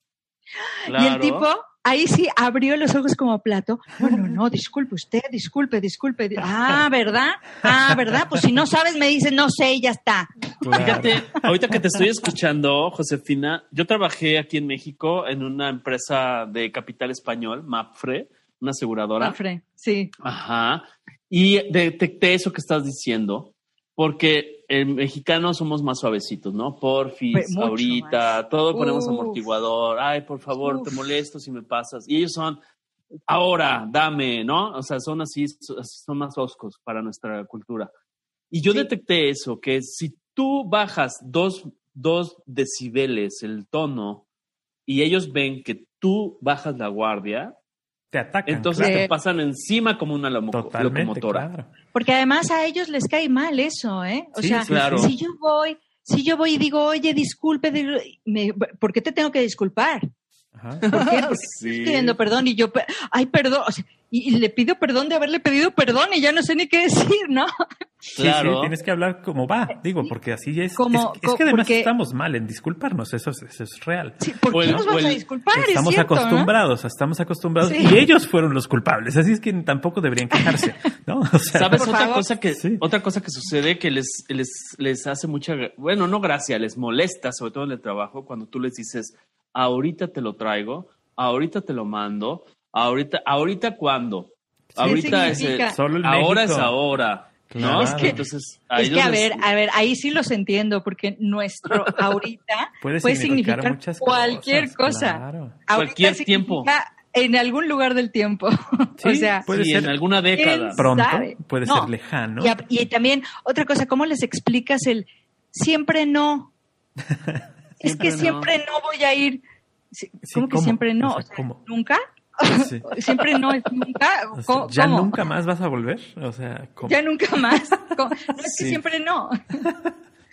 Y el tipo ahí sí abrió los ojos como plato. No, no, no, disculpe usted, disculpe, disculpe. Ah, ¿verdad? Ah, ¿verdad? Pues si no sabes, me dice, no sé, y ya está. Claro. Fíjate, ahorita que te estoy escuchando, Josefina, yo trabajé aquí en México en una empresa de capital español, Mapfre, una aseguradora. Mafre, sí. Ajá. Y detecté eso que estás diciendo, porque el mexicano somos más suavecitos, ¿no? Porfis, ahorita, más. todo ponemos Uf. amortiguador. Ay, por favor, Uf. te molesto si me pasas. Y ellos son, ahora, dame, ¿no? O sea, son así, son más oscos para nuestra cultura. Y yo Sí. detecté eso, que si tú bajas dos, dos decibeles el tono y ellos ven que tú bajas la guardia, Te atacan. entonces claro. te pasan encima como una lomo- Totalmente, locomotora. claro. Porque además a ellos les cae mal eso, ¿eh? O Sí, sea, Claro. si yo voy, si yo voy y digo, oye, disculpe, me- ¿por qué te tengo que disculpar? Ajá. ¿Por qué? Porque Sí. estoy pidiendo perdón y yo, ay, perdón, o sea, y, y le pido perdón de haberle pedido perdón y ya no sé ni qué decir, ¿no? Claro. sí, tienes que hablar como va, digo, porque así es. Como- es, es que además porque- estamos mal en disculparnos, eso es, eso es real. Sí, ¿Por qué el- nos o vamos a disculpar? Es estamos cierto, ¿no? acostumbrados, estamos acostumbrados Sí. y ellos fueron los culpables, así es que tampoco deberían quejarse, ¿no? O sea, ¿Sabes otra favor. cosa que Sí. otra cosa que sucede que les, les, les hace mucha, bueno, no gracia, les molesta, sobre todo en el trabajo, cuando tú les dices, ahorita te lo traigo, ahorita te lo mando, ahorita, ahorita cuándo, ahorita es el-? Solo en ahora México. es ahora, ¿no? Es que- Entonces, a Es que, a les- ver, a ver, ahí sí los entiendo, porque nuestro ahorita puede, puede significar, cualquier cosas, cosa. claro. ahorita Cualquier significa tiempo. En algún lugar del tiempo. o Sí, sea, puede sí, ser en alguna década. ¿quién pronto, sabe? puede No. ser lejano. y, a- y también, otra cosa, ¿cómo les explicas el siempre no? es Siempre que no. siempre no voy a ir. Sí, ¿Cómo que ¿cómo? siempre no? O sea, O sea, ¿cómo? ¿Nunca? Sí. Siempre no es nunca. O sea, ¿Cómo- ¿Ya cómo? nunca más vas a volver? O sea, ¿cómo? Ya nunca más. ¿Cómo? No es que siempre no.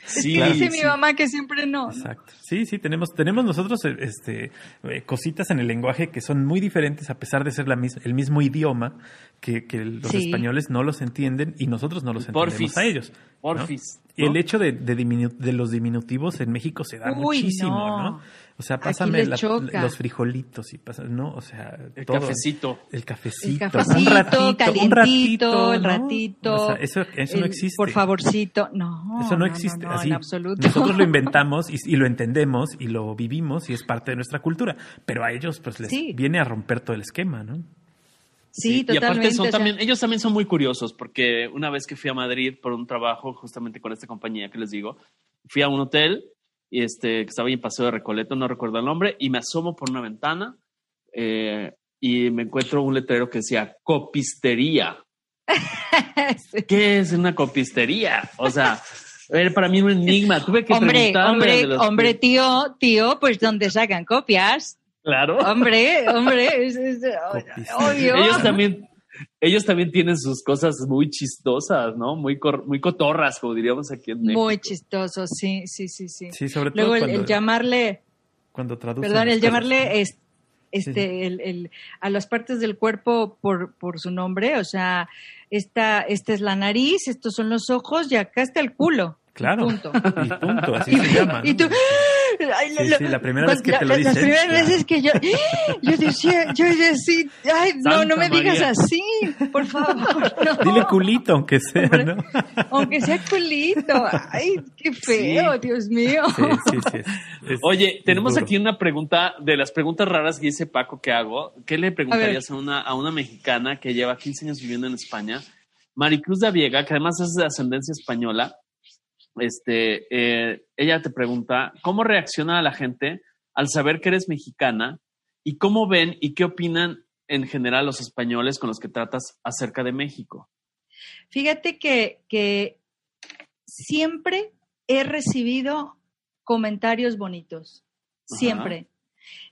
Sí, Claro. Dice sí. mi mamá que siempre no. Exacto. Sí, sí, tenemos, tenemos nosotros eh, este, eh, cositas en el lenguaje que son muy diferentes a pesar de ser la mis- el mismo idioma que, que los Sí. españoles no los entienden y nosotros no los Porfis. entendemos a ellos. ¿no? Porfis. El hecho de, de, diminu- de los diminutivos en México se da Uy, muchísimo, no. ¿no? O sea, pásame la- los frijolitos y pasa, ¿no? O sea, El todo. cafecito. El cafecito. El cafecito, un ratito, un ratito, el ¿no? ratito. O sea, eso eso no existe. Por favorcito. No. Eso no existe no, así. En absoluto. Nosotros lo inventamos y, y lo entendemos y lo vivimos y es parte de nuestra cultura. Pero a ellos pues les Sí. viene a romper todo el esquema, ¿no? Sí, Y aparte totalmente. son o sea, también, ellos también son muy curiosos porque una vez que fui a Madrid por un trabajo justamente con esta compañía que les digo, fui a un hotel y este, que estaba en Paseo de Recoleto, no recuerdo el nombre, y me asomo por una ventana eh, y me encuentro un letrero que decía copistería. sí. ¿Qué es una copistería? O sea, era para mí un enigma. Tuve que Hombre, preguntarle hombre, los hombre, tío, tío, pues donde sacan copias. Claro. Hombre, hombre, es, es- obvio. Ellos también, ellos también tienen sus cosas muy chistosas, ¿no? Muy, cor- muy cotorras, como diríamos aquí en México. Muy chistoso, sí, sí, sí, sí. Sí, sobre todo Luego el, cuando, el llamarle, cuando traducen perdón, el llamarle es- este, el, el- a las partes del cuerpo por, por su nombre, o sea, esta, esta es la nariz, estos son los ojos y acá está el culo. Claro. Punto. Y punto, así se llama. Y tú, ay, Sí, sí, la primera vez que la- te lo la- dicen, Las primeras claro. veces que yo, yo decía, yo decía, ay, no, Santa no me digas así, por favor. no. Dile culito, aunque sea. ¿no? Aunque sea culito. Ay, qué feo, Sí. Dios mío. Sí, sí, sí. es- es- Oye, es tenemos duro. aquí una pregunta de las preguntas raras que dice Paco que hago. ¿Qué le preguntarías a, una, a una mexicana que lleva 15 años viviendo en España? Maricruz de Viega, que además es de ascendencia española, este, eh, ella te pregunta, ¿cómo reacciona la gente al saber que eres mexicana y cómo ven y qué opinan en general los españoles con los que tratas acerca de México? Fíjate que, que siempre he recibido comentarios bonitos. Ajá. Siempre.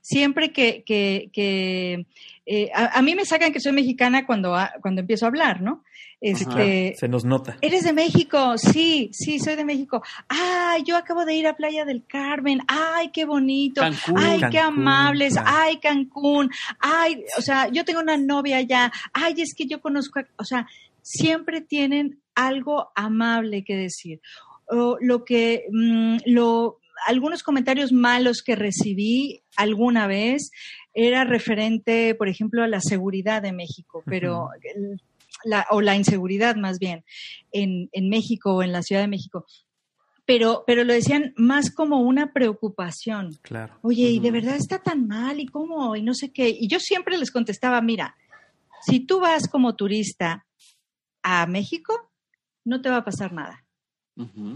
Siempre que, que, que eh, a, a mí me sacan que soy mexicana cuando, cuando empiezo a hablar, ¿no? Este, Se nos nota. ¿Eres de México? Sí, sí, soy de México. Ay, yo acabo de ir a Playa del Carmen. Ay, qué bonito. Cancún. Ay, qué amables. claro. Ay, Cancún. Ay, o sea, yo tengo una novia allá. Ay, es que yo conozco, a- o sea, siempre tienen algo amable que decir. O lo que, mm, lo, algunos comentarios malos que recibí alguna vez era referente, por ejemplo, a la seguridad de México, pero la, o la inseguridad más bien en, en México o en la Ciudad de México. pero, pero lo decían más como una preocupación. Claro. Oye, ¿y de verdad está tan mal? ¿Y cómo? Y no sé qué. Y yo siempre les contestaba, mira, si tú vas como turista a México, no te va a pasar nada.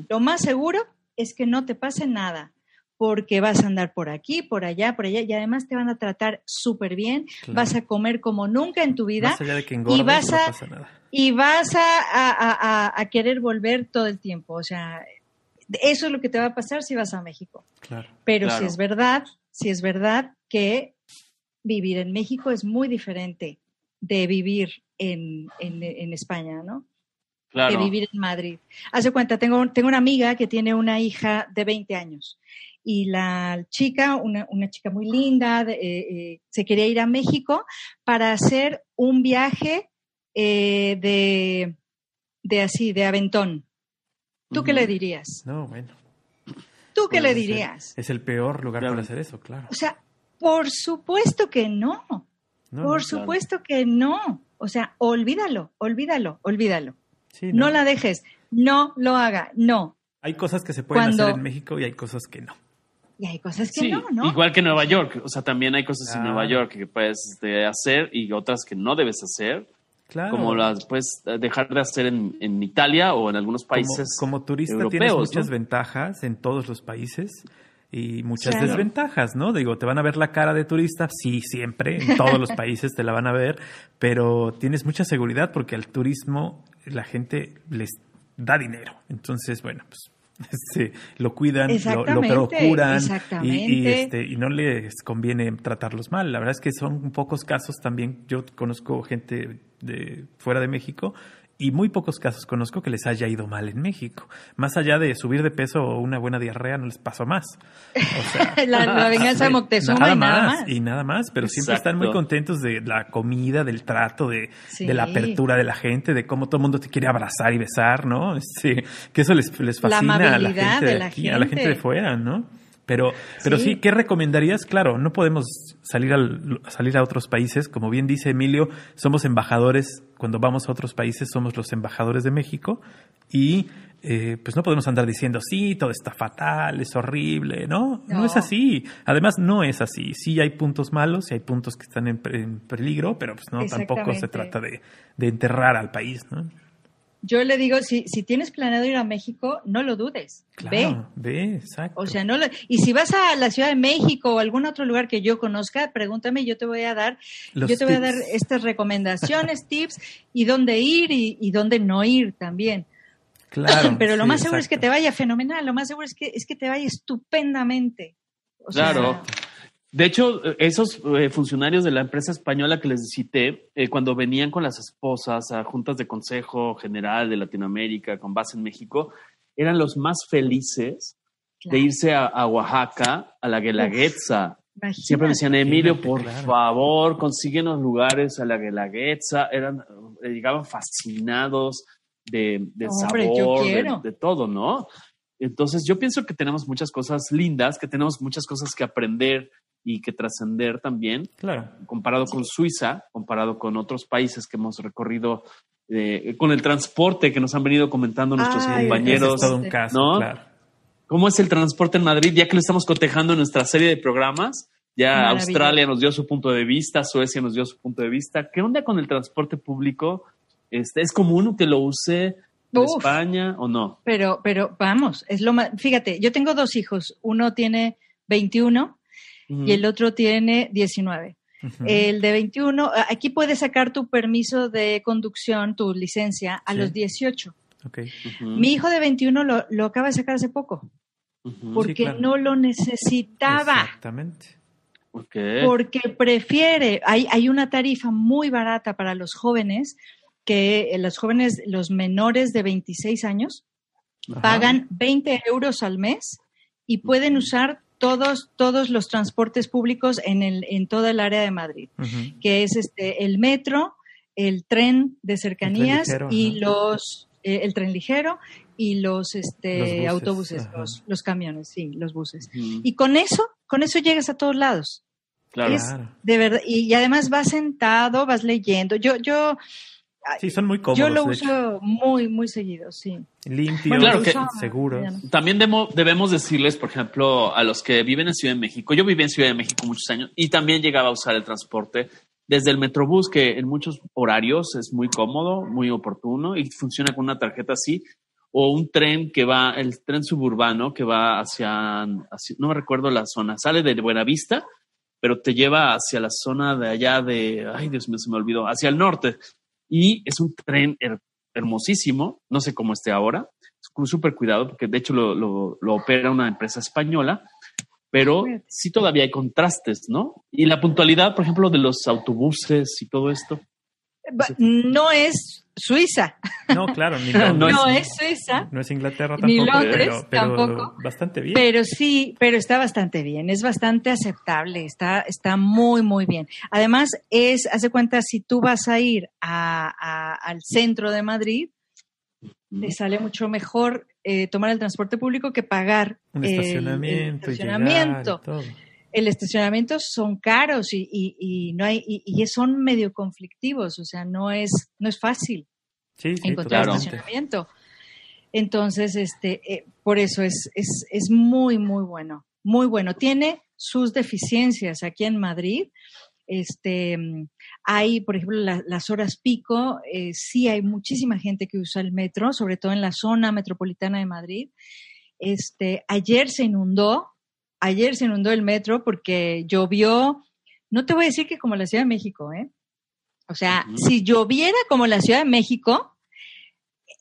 Lo más seguro es que no te pase nada, porque vas a andar por aquí, por allá, por allá, y además te van a tratar súper bien, Claro. vas a comer como nunca en tu vida Más allá de que engordes, vas no a- pasa nada. y vas a, a- a- a- a querer volver todo el tiempo. O sea, eso es lo que te va a pasar si vas a México. Claro. Pero Claro. si es verdad, si es verdad que vivir en México es muy diferente de vivir en, en- en España, ¿no? Claro. de vivir en Madrid. Hace cuenta, tengo, tengo una amiga que tiene una hija de 20 años y la chica, una, una chica muy linda, de- eh, eh, se quería ir a México para hacer un viaje eh, de, de así, de aventón. ¿Tú qué le dirías? No, bueno. ¿Tú qué Pues le es el- dirías? Es el peor lugar Claro. para hacer eso, claro. O sea, por supuesto que no. No, por no, supuesto que no. O sea, olvídalo, olvídalo, olvídalo. sí, No la dejes, no lo haga, no. Hay cosas que se pueden Cuando- hacer en México y hay cosas que no. Y hay cosas que Sí, no, ¿no? igual que Nueva York. O sea, también hay cosas en. Nueva York que puedes este, hacer y otras que no debes hacer. Claro. Como las puedes dejar de hacer en, en Italia o en algunos Como- países como, turista europeos. tienes ¿no? muchas ventajas en todos los países y muchas Claro. desventajas, ¿no? Digo, te van a ver la cara de turista, sí, siempre, en todos los países te la van a ver, pero tienes mucha seguridad porque al turismo la gente les da dinero. Entonces, bueno, pues este, lo cuidan, lo, lo procuran y, y, este, y no les conviene tratarlos mal. La verdad es que son pocos casos también. Yo conozco gente de fuera de México y muy pocos casos conozco que les haya ido mal en México. Más allá de subir de peso o una buena diarrea, no les pasó más. O sea, la, la venganza de Moctezuma y nada más. Y nada más, pero siempre están muy contentos de la comida, del trato, de, Sí. de la apertura de la gente, de cómo todo el mundo te quiere abrazar y besar, ¿no? Este, que eso les, les La fascina a la gente de de la aquí, a la gente de fuera, ¿no? Pero, pero sí. Sí. ¿qué recomendarías? Claro, no podemos salir, al, salir a otros países. Como bien dice Emilio, somos embajadores. Cuando vamos a otros países, somos los embajadores de México. Y eh, pues no podemos andar diciendo, sí, todo está fatal, es horrible, ¿no? No, No. es así. Además, no es así. Sí hay puntos malos y hay puntos que están en, en peligro, pero pues no, tampoco se trata de, de enterrar al país, ¿no? Yo le digo, si, si tienes planeado ir a México, no lo dudes. Ve. Claro, ve, exacto. O sea, no lo, y si vas a la Ciudad de México o algún otro lugar que yo conozca, pregúntame y yo te voy a dar, Los yo te voy a dar estas recomendaciones, tips y dónde ir y, y dónde no ir también. Claro, Pero lo sí, más seguro es que te vaya fenomenal, lo más seguro es que es que te vaya estupendamente. O sea, Claro. De hecho, esos eh, funcionarios de la empresa española que les cité, eh, cuando venían con las esposas a juntas de Consejo General de Latinoamérica con base en México, eran los más felices claro, de irse a, a Oaxaca, a la Guelaguetza. Siempre me decían, Emilio, por claro. favor, consíguenos lugares a la Guelaguetza. Eran, eh, llegaban fascinados de, del Hombre, sabor, de, de todo, ¿no? Entonces, yo pienso que tenemos muchas cosas lindas, que tenemos muchas cosas que aprender y que trascender también, Claro. comparado con Suiza, comparado con otros países que hemos recorrido, eh, con el transporte que nos han venido comentando nuestros Ay, compañeros. Es todo un caso, ¿no? claro. ¿Cómo es el transporte en Madrid? Ya que lo estamos cotejando en nuestra serie de programas, ya. Australia nos dio su punto de vista, Suecia nos dio su punto de vista. ¿Qué onda con el transporte público? Este, ¿Es común que lo use en Uf. España o no? Pero, pero vamos, es lo más. Fíjate, yo tengo dos hijos. Uno tiene 21 y el otro tiene 19. Ujú. El de 21, aquí puedes sacar tu permiso de conducción, tu licencia, a Sí. los 18. Ok. Ujú, Mi hijo de 21 lo, lo acaba de sacar hace poco, porque claro. no lo necesitaba, Exactamente. ok. porque prefiere, hay, hay una tarifa muy barata para los jóvenes, que eh, los jóvenes, los menores de 26 años, Ajá. pagan 20 euros al mes y pueden usar todos, todos los transportes públicos en, el, en toda el área de Madrid, que es este, el metro, el tren de cercanías ligero, y los, eh, el tren ligero y los, este, Los buses, autobuses, ajá. los, los camiones, sí, los buses. Y con eso, con eso llegas a todos lados. claro. es- Claro. De verdad, y, y además vas sentado, vas leyendo. Yo, yo, Sí, son muy cómodos. Yo lo uso hecho. muy, muy seguido, sí. Limpios, Bueno, Claro que- uso- seguros. ya no. También demo- debemos decirles, por ejemplo, a los que viven en Ciudad de México. Yo viví en Ciudad de México muchos años y también llegaba a usar el transporte desde el Metrobús, que en muchos horarios es muy cómodo, muy oportuno y funciona con una tarjeta así. O un tren que va, el tren suburbano que va hacia, hacia- no me recuerdo la zona, sale de Buenavista, pero te lleva hacia la zona de allá de, ay Dios mío, se me olvidó, hacia el norte. Y es un tren her- hermosísimo, no sé cómo esté ahora, es súper cuidado porque de hecho lo, lo- lo opera una empresa española, pero sí todavía hay contrastes, ¿no? Y la puntualidad, por ejemplo, de los autobuses y todo esto. No es Suiza, No, claro, ni No Londres, no es- es Suiza, no es Inglaterra Ni tampoco, Londres pero, pero tampoco. bastante bien. pero sí, pero está bastante bien, es bastante aceptable, está, está muy, muy bien. Además, es, hace cuenta, si tú vas a ir a- a- al centro de Madrid, te sale mucho mejor eh, tomar el transporte público que pagar Un el- el estacionamiento, y llegar estacionamiento. y todo. El estacionamiento son caros y, y- y no hay y, y son medio conflictivos, o sea, no es no es fácil Sí, sí, encontrar Claro. estacionamiento. Entonces, este, eh, por eso es, es, es muy, muy bueno, muy bueno. Tiene sus deficiencias aquí en Madrid. Este, hay, por ejemplo, la- las horas pico, eh, sí hay muchísima gente que usa el metro, sobre todo en la zona metropolitana de Madrid. Este, ayer se inundó, ayer se inundó el metro porque llovió, no te voy a decir que como la Ciudad de México, ¿eh? O sea, si lloviera como la Ciudad de México,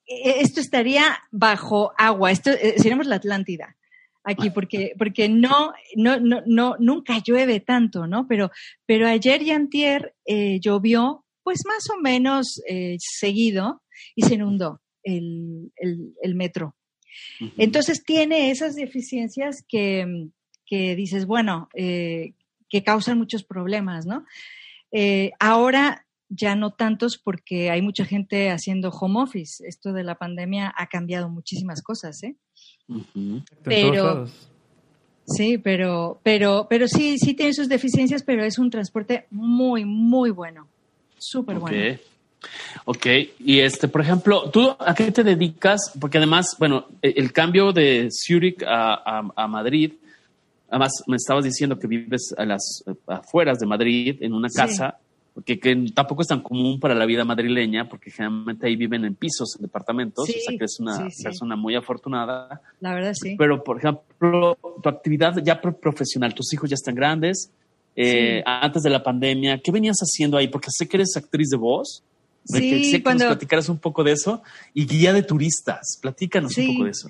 eh, esto estaría bajo agua, esto eh, seríamos la Atlántida aquí porque porque no no no no nunca llueve tanto, ¿no? Pero pero ayer y antier eh, llovió pues más o menos eh, seguido y se inundó el, el, el metro. Entonces tiene esas deficiencias que, que dices, bueno, eh, que causan muchos problemas, ¿no? Eh, ahora ya no tantos porque hay mucha gente haciendo home office. Esto de la pandemia ha cambiado muchísimas cosas, ¿eh? Pero-. Sí, pero, pero, pero sí, sí tiene sus deficiencias, pero es un transporte muy, muy bueno. Súper bueno. Ok. Ok, y este, por ejemplo, ¿tú a qué te dedicas? Porque además, bueno, e- el cambio de Zurich a, a- a Madrid, además me estabas diciendo que vives a las afueras de Madrid en una Sí. casa, porque que tampoco es tan común para la vida madrileña, porque generalmente ahí viven en pisos, en departamentos, Sí, o sea que es una sí, persona muy afortunada. La verdad, sí. Pero, por ejemplo, tu actividad ya pro- profesional, tus hijos ya están grandes. eh, Sí. Antes de la pandemia, ¿qué venías haciendo ahí? Porque sé que eres actriz de voz. Sí, sé que cuando, nos platicaras un poco de eso. Y guía de turistas. Platícanos Sí. un poco de eso.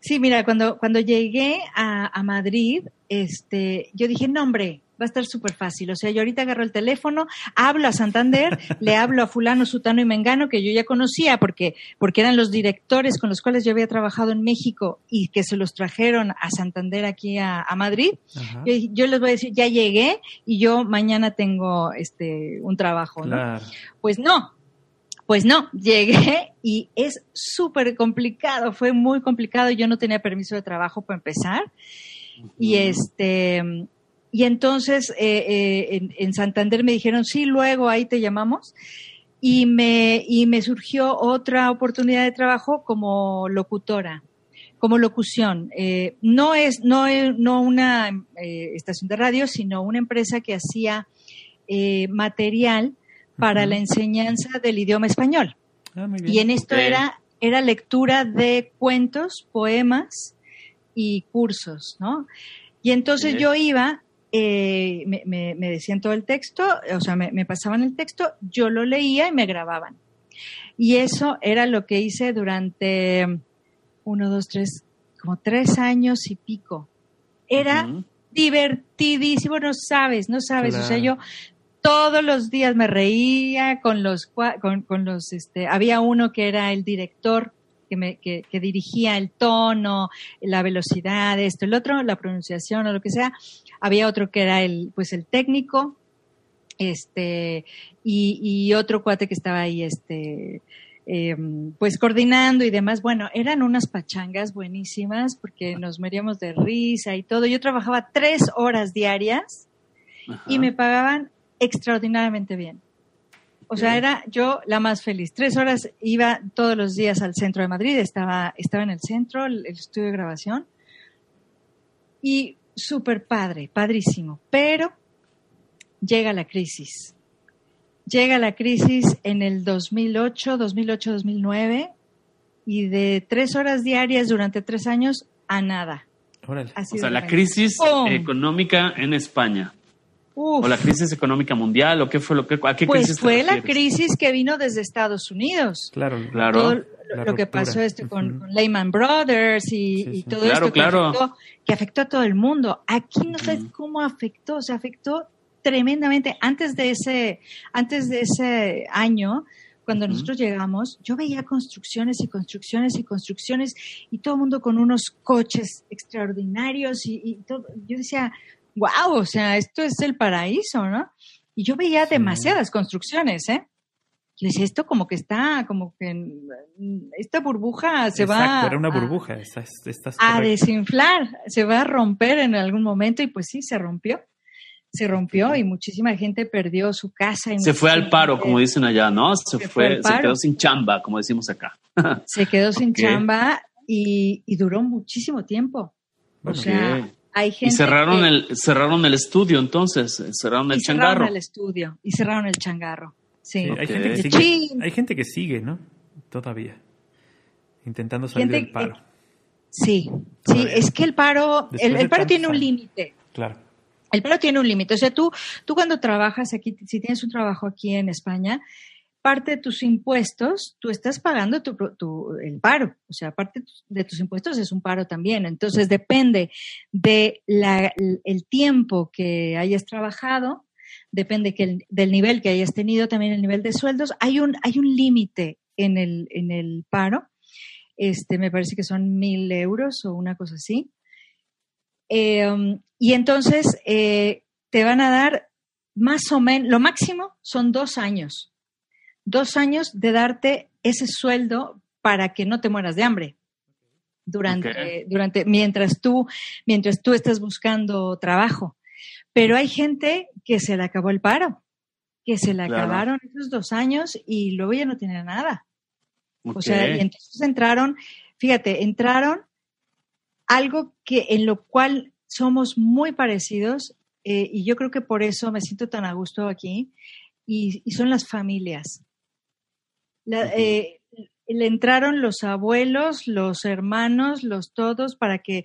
Sí, mira, cuando, cuando llegué a, a Madrid, este, yo dije, no, hombre, va a estar súper fácil. O sea, yo ahorita agarro el teléfono, hablo a Santander, le hablo a fulano, sutano y mengano, que yo ya conocía porque, porque eran los directores con los cuales yo había trabajado en México y que se los trajeron a Santander aquí a, a Madrid. Yo, yo les voy a decir, ya llegué y yo mañana tengo este, un trabajo, ¿no? Claro. Pues no, pues no, llegué y es súper complicado, fue muy complicado, yo no tenía permiso de trabajo para empezar. Y este y entonces eh, eh, en, en Santander me dijeron sí luego ahí te llamamos y me y me surgió otra oportunidad de trabajo como locutora como locución. Eh, no es no es- no una eh, estación de radio sino una empresa que hacía eh, material para la enseñanza del idioma español Ah, muy bien. y en esto era, era lectura de cuentos, poemas y cursos, ¿no? Y entonces yo iba, eh, me, me- me decían todo el texto, o sea, me, me pasaban el texto, yo lo leía y me grababan. Y eso era lo que hice durante uno, dos, tres, como tres años y pico. Era divertidísimo, no sabes, no sabes. O sea, yo todos los días me reía con los, con, con los, este, había uno que era el director que me, que, que dirigía el tono, la velocidad, esto, el otro, la pronunciación o lo que sea. Había otro que era el, pues el técnico, este, y, y otro cuate que estaba ahí, este, eh, pues coordinando y demás. Bueno, eran unas pachangas buenísimas porque nos moríamos de risa y todo. Yo trabajaba tres horas diarias y me pagaban extraordinariamente bien. O sea, era yo la más feliz. Tres horas iba todos los días al centro de Madrid, estaba, estaba en el centro, el, el estudio de grabación. Y súper padre, padrísimo. Pero llega la crisis. Llega la crisis en el 2008, 2008, 2009 y de tres horas diarias durante tres años a nada. Órale. O sea, la crisis ¡Pum! económica en España. Uf, O la crisis económica mundial, o qué fue lo que, a qué pues crisis te fue la crisis que vino desde Estados Unidos. Claro, Claro. Todo lo, que pasó esto con, Lehman Brothers y, Sí, y sí. todo Claro, esto que, claro. Afectó, que afectó a todo el mundo. Aquí no sabes Ujú. cómo afectó, se afectó tremendamente. Antes de ese, antes de ese año, cuando nosotros llegamos, yo veía construcciones y construcciones y construcciones y todo el mundo con unos coches extraordinarios y, y todo. Yo decía, wow, o sea, esto es el paraíso, ¿no? Y yo veía Sí. demasiadas construcciones, ¿eh? Yo decía, esto como que está, como que esta burbuja se Exacto, va era una a- burbuja. Estás, estás a desinflar, se va a romper en algún momento y pues sí, se rompió. Se rompió y muchísima gente perdió su casa. y Se fue al paro, gente como dicen allá, ¿no? Se, Se fue se quedó sin chamba, como decimos acá. Se quedó sin chamba y, y duró muchísimo tiempo. O sea. Hay gente Y cerraron que- el, cerraron el estudio, entonces, eh, cerraron el y cerraron changarro. el estudio y cerraron el changarro. Sí. Sí, hay, gente que sigue, hay gente que sigue, ¿no? Todavía. Intentando salir Gente del paro. Sí, sí, Todavía. es que el paro, Después el, el paro tiene un límite. Claro. El paro tiene un límite. O sea, tú, tú cuando trabajas aquí, si tienes un trabajo aquí en España, parte de tus impuestos, tú estás pagando tu, el paro. O sea, parte de tus impuestos es un paro también. Entonces, depende de la- el tiempo que hayas trabajado, depende que el- del nivel que hayas tenido, también el nivel de sueldos. Hay un, hay un límite en el, en el paro. Este, me parece que son mil euros o una cosa así. Um, y entonces eh, te van a dar más o menos, lo máximo son dos años. Dos años de darte ese sueldo para que no te mueras de hambre. Durante, durante, mientras tú, mientras tú estás buscando trabajo. Pero hay gente que se le acabó el paro, que se le Claro. acabaron esos dos años y luego ya no tiene nada. O sea, y entonces entraron, fíjate, entraron algo que en lo cual somos muy parecidos eh, y yo creo que por eso me siento tan a gusto aquí y, y son las familias. La- eh, le entraron los abuelos, los hermanos, los todos para que,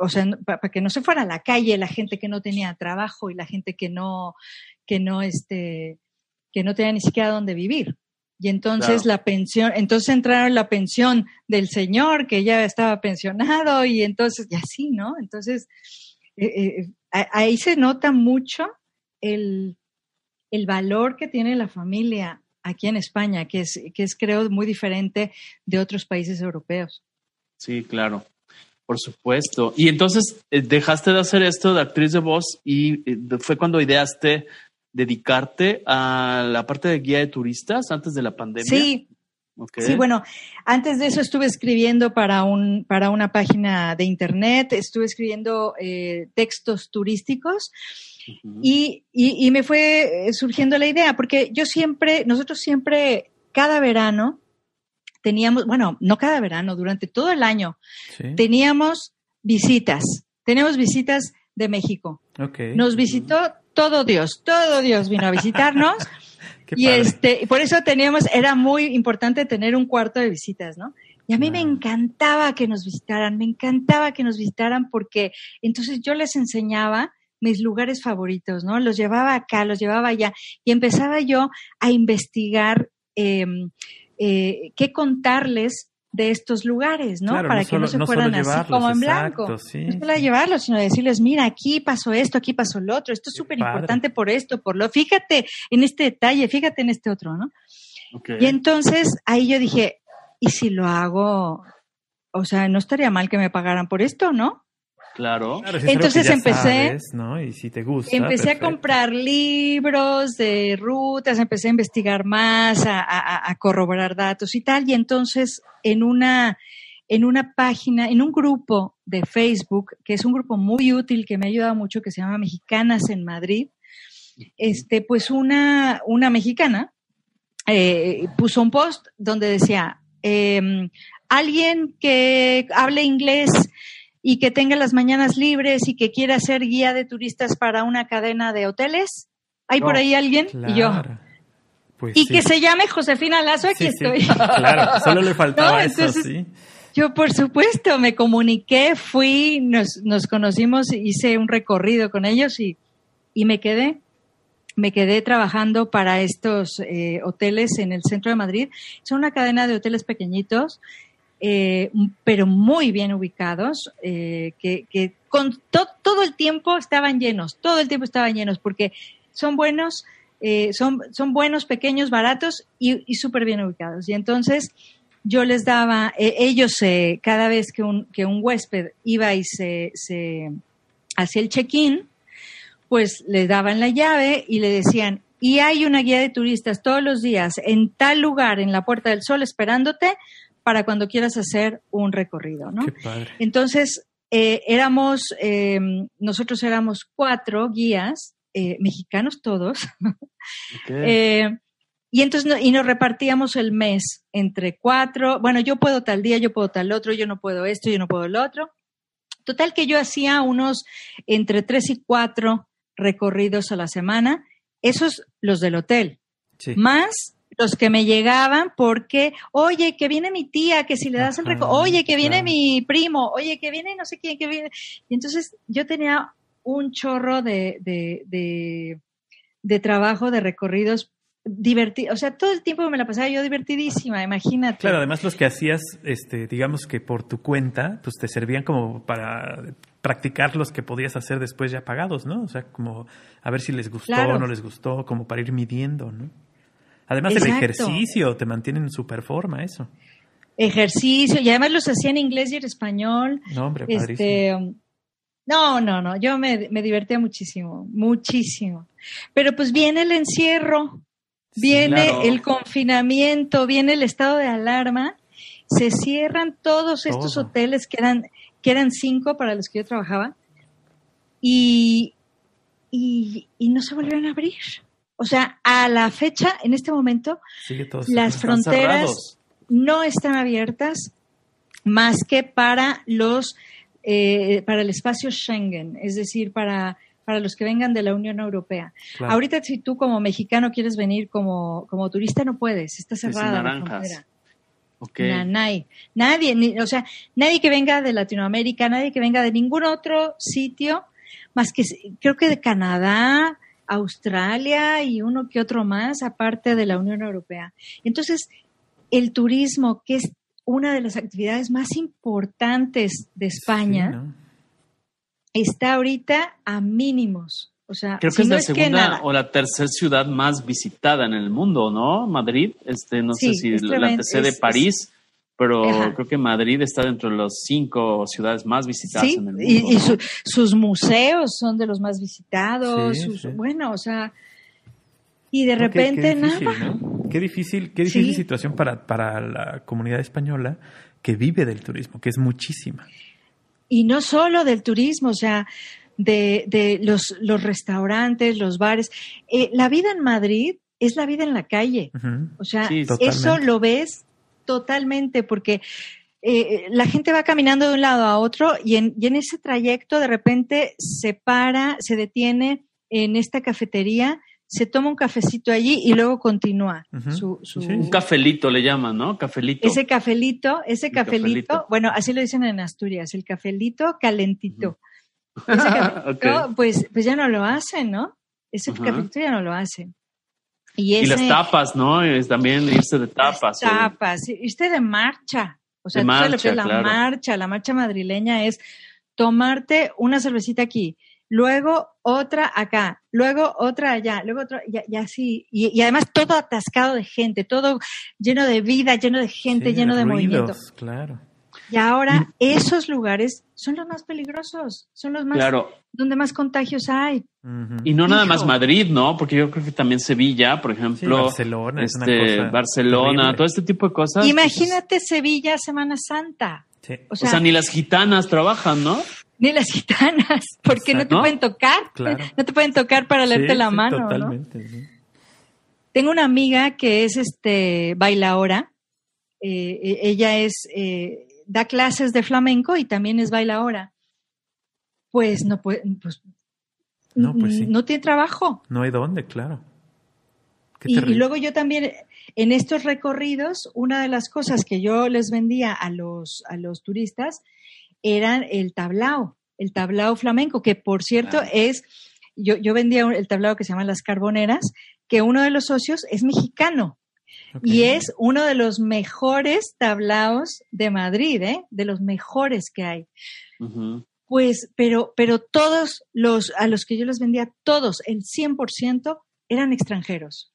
o sea, para que no se fuera a la calle la gente que no tenía trabajo y la gente que no, que no, este, que no tenía ni siquiera dónde vivir. Y entonces Claro. la pensión, entonces entraron la pensión del señor que ya estaba pensionado y entonces, y así, ¿no? Entonces, eh, eh, ahí se nota mucho el, el valor que tiene la familia aquí en España, que es, que es creo muy diferente de otros países europeos. Sí, claro. Por supuesto. Y entonces eh, dejaste de hacer esto de actriz de voz y eh, fue cuando ideaste dedicarte a la parte de guía de turistas antes de la pandemia. Sí, Ok. Sí, bueno, antes de eso estuve escribiendo para, un, para una página de internet, estuve escribiendo eh, textos turísticos y, y- y me fue eh, surgiendo la idea, porque yo siempre, nosotros siempre, cada verano, teníamos, bueno, no cada verano, durante todo el año, Sí. teníamos visitas, teníamos visitas de México. Ok. Nos visitó todo Dios, todo Dios vino a visitarnos. Qué Y padre. este, por eso teníamos, era muy importante tener un cuarto de visitas, ¿no? Y a mí me encantaba que nos visitaran, me encantaba que nos visitaran porque entonces yo les enseñaba mis lugares favoritos, ¿no? Los llevaba acá, los llevaba allá y empezaba yo a investigar eh, eh, qué contarles de estos lugares, ¿no? Claro, Para no que no solo- se no fueran así como en exacto, blanco. sí, no solo sí. llevarlos, sino decirles, mira, aquí pasó esto, aquí pasó lo otro, esto es súper importante por esto, por lo, fíjate en este detalle, fíjate en este otro, ¿no? Y entonces ahí yo dije, ¿y si lo hago? O sea, no estaría mal que me pagaran por esto, ¿no? Claro. Entonces empecé- sabes, ¿no? Y si te gusta. empecé a comprar libros de rutas, empecé a investigar más, a, a- a corroborar datos y tal. Y entonces en una, en una página, en un grupo de Facebook, que es un grupo muy útil que me ha ayudado mucho, que se llama Mexicanas en Madrid, este, pues una, una mexicana eh, puso un post donde decía, eh, alguien que hable inglés y que tenga las mañanas libres y que quiera ser guía de turistas para una cadena de hoteles. ¿Hay por ahí alguien? Y yo. Pues Y sí. que se llame Josefina Lazo, aquí Sí, sí. estoy. Claro, solo le faltaba No, eso, sí. Yo, por supuesto, me comuniqué, fui, nos, nos conocimos, hice un recorrido con ellos y, y me quedé. Me quedé trabajando para estos eh, hoteles en el centro de Madrid. Son una cadena de hoteles pequeñitos, eh, pero muy bien ubicados, eh, que, con to- todo el tiempo estaban llenos, todo el tiempo estaban llenos, porque son buenos, eh, son, son buenos, pequeños, baratos y, y súper bien ubicados. Y entonces yo les daba, eh, ellos cada vez que un, que un huésped iba y se, se hacía el check-in, pues les daban la llave y le decían, y hay una guía de turistas todos los días en tal lugar, en la Puerta del Sol, esperándote para cuando quieras hacer un recorrido, ¿no? Qué padre. Entonces, eh, éramos, eh, nosotros éramos cuatro guías, eh, mexicanos todos, Ok. eh, y entonces no- y nos repartíamos el mes entre cuatro. Bueno, yo puedo tal día, yo puedo tal otro, yo no puedo esto, yo no puedo el otro. Total que yo hacía unos entre tres y cuatro recorridos a la semana, esos los del hotel, Sí. más los que me llegaban porque, oye, que viene mi tía, que si le das el Ajá, recorrido, oye, que viene claro. mi primo, oye, que viene no sé quién, que viene. Y entonces yo tenía un chorro de, de, de, de trabajo, de recorridos divertidos. O sea, todo el tiempo me la pasaba yo divertidísima, imagínate. Claro, además los que hacías, este, digamos que por tu cuenta, pues te servían como para practicar los que podías hacer después ya pagados, ¿no? O sea, como a ver si les gustó Claro. o no les gustó, como para ir midiendo, ¿no? Además el ejercicio, te mantienen en super forma eso. Ejercicio, y además los hacía en inglés y en español. No, hombre. Este, no, no, no, yo me, me divertía muchísimo, muchísimo. Pero pues viene el encierro, viene claro. el confinamiento, viene el estado de alarma, se cierran todos estos hoteles que eran, que eran cinco para los que yo trabajaba y, y, y no se volvieron a abrir. O sea, a la fecha, en este momento, Sigue todo las fronteras cerrados. no están abiertas más que para los eh, para el espacio Schengen, es decir, para, para los que vengan de la Unión Europea. Claro. Ahorita si tú como mexicano quieres venir como, como turista no puedes, está Sí, cerrada la frontera. Ok. Na- nadie, nadie, ni- o sea, nadie que venga de Latinoamérica, nadie que venga de ningún otro sitio, más que creo que de Canadá, Australia y uno que otro más, aparte de la Unión Europea. Entonces, el turismo, que es una de las actividades más importantes de España, Sí, ¿no? está ahorita a mínimos. O sea, Creo si que es no la es segunda o la tercera ciudad más visitada en el mundo, ¿no? Madrid, este, no sé si la tremendo, antecede es- París, pero Ajá. creo que Madrid está dentro de las cinco ciudades más visitadas Sí, en el mundo. y, y su- sus museos son de los más visitados, Sí, sus- sí. bueno, o sea, y de qué- repente qué difícil, nada. ¿no? Qué difícil, qué difícil Sí. situación para, para la comunidad española que vive del turismo, que es muchísima. Y no solo del turismo, o sea, de, de los, los restaurantes, los bares. Eh, la vida en Madrid es la vida en la calle. O sea, Sí, eso lo ves totalmente porque eh, la gente va caminando de un lado a otro y en, y en ese trayecto de repente se para, se detiene en esta cafetería, se toma un cafecito allí y luego continúa su, su- Sí. Un cafelito le llaman, ¿no? Cafelito. ese cafelito, ese El cafelito, cafelito. bueno, así lo dicen en Asturias, el cafelito calentito. Ese cafelito, pues, pues ya no lo hacen, ¿no? Ese cafelito ya no lo hacen. Y, Y las tapas, ¿no? Es también irse de tapas. Las o- tapas, irte de marcha. O sea, De sabes lo marcha, que es la claro. marcha. La marcha madrileña es tomarte una cervecita aquí, luego otra acá, luego otra allá, luego otra, y, y así. Y, y además todo atascado de gente, todo lleno de vida, lleno de gente, Sí, lleno de ruidos, movimiento. Claro. Y ahora esos lugares son los más peligrosos, son los más Claro. donde más contagios hay. Y no nada más. Madrid, ¿no? Porque yo creo que también Sevilla, por Sí, ejemplo. Barcelona es una este, cosa Barcelona, terrible. todo este tipo de cosas. pues, Imagínate Sevilla Semana Santa. Sí. O o sea, ni las gitanas trabajan, ¿no? ni las gitanas, porque no te pueden tocar, Claro. no te pueden tocar para leerte Sí, la sí, mano, ¿no? Totalmente. sí. Tengo una amiga que es este bailaora. Eh, eh, ella es eh, da clases de flamenco y también es bailaora. Pues no puede, pues, No, pues sí. no tiene trabajo. No hay dónde, claro. Y, luego yo también, en estos recorridos, una de las cosas que yo les vendía a los, a los turistas eran el tablao, el tablao flamenco, que por cierto Claro. es, yo, yo vendía el tablao que se llama Las Carboneras, que uno de los socios es mexicano Y es uno de los mejores tablaos de Madrid, ¿eh? de los mejores que hay. Pues, pero, pero todos los a los que yo les vendía, todos, el 100% eran extranjeros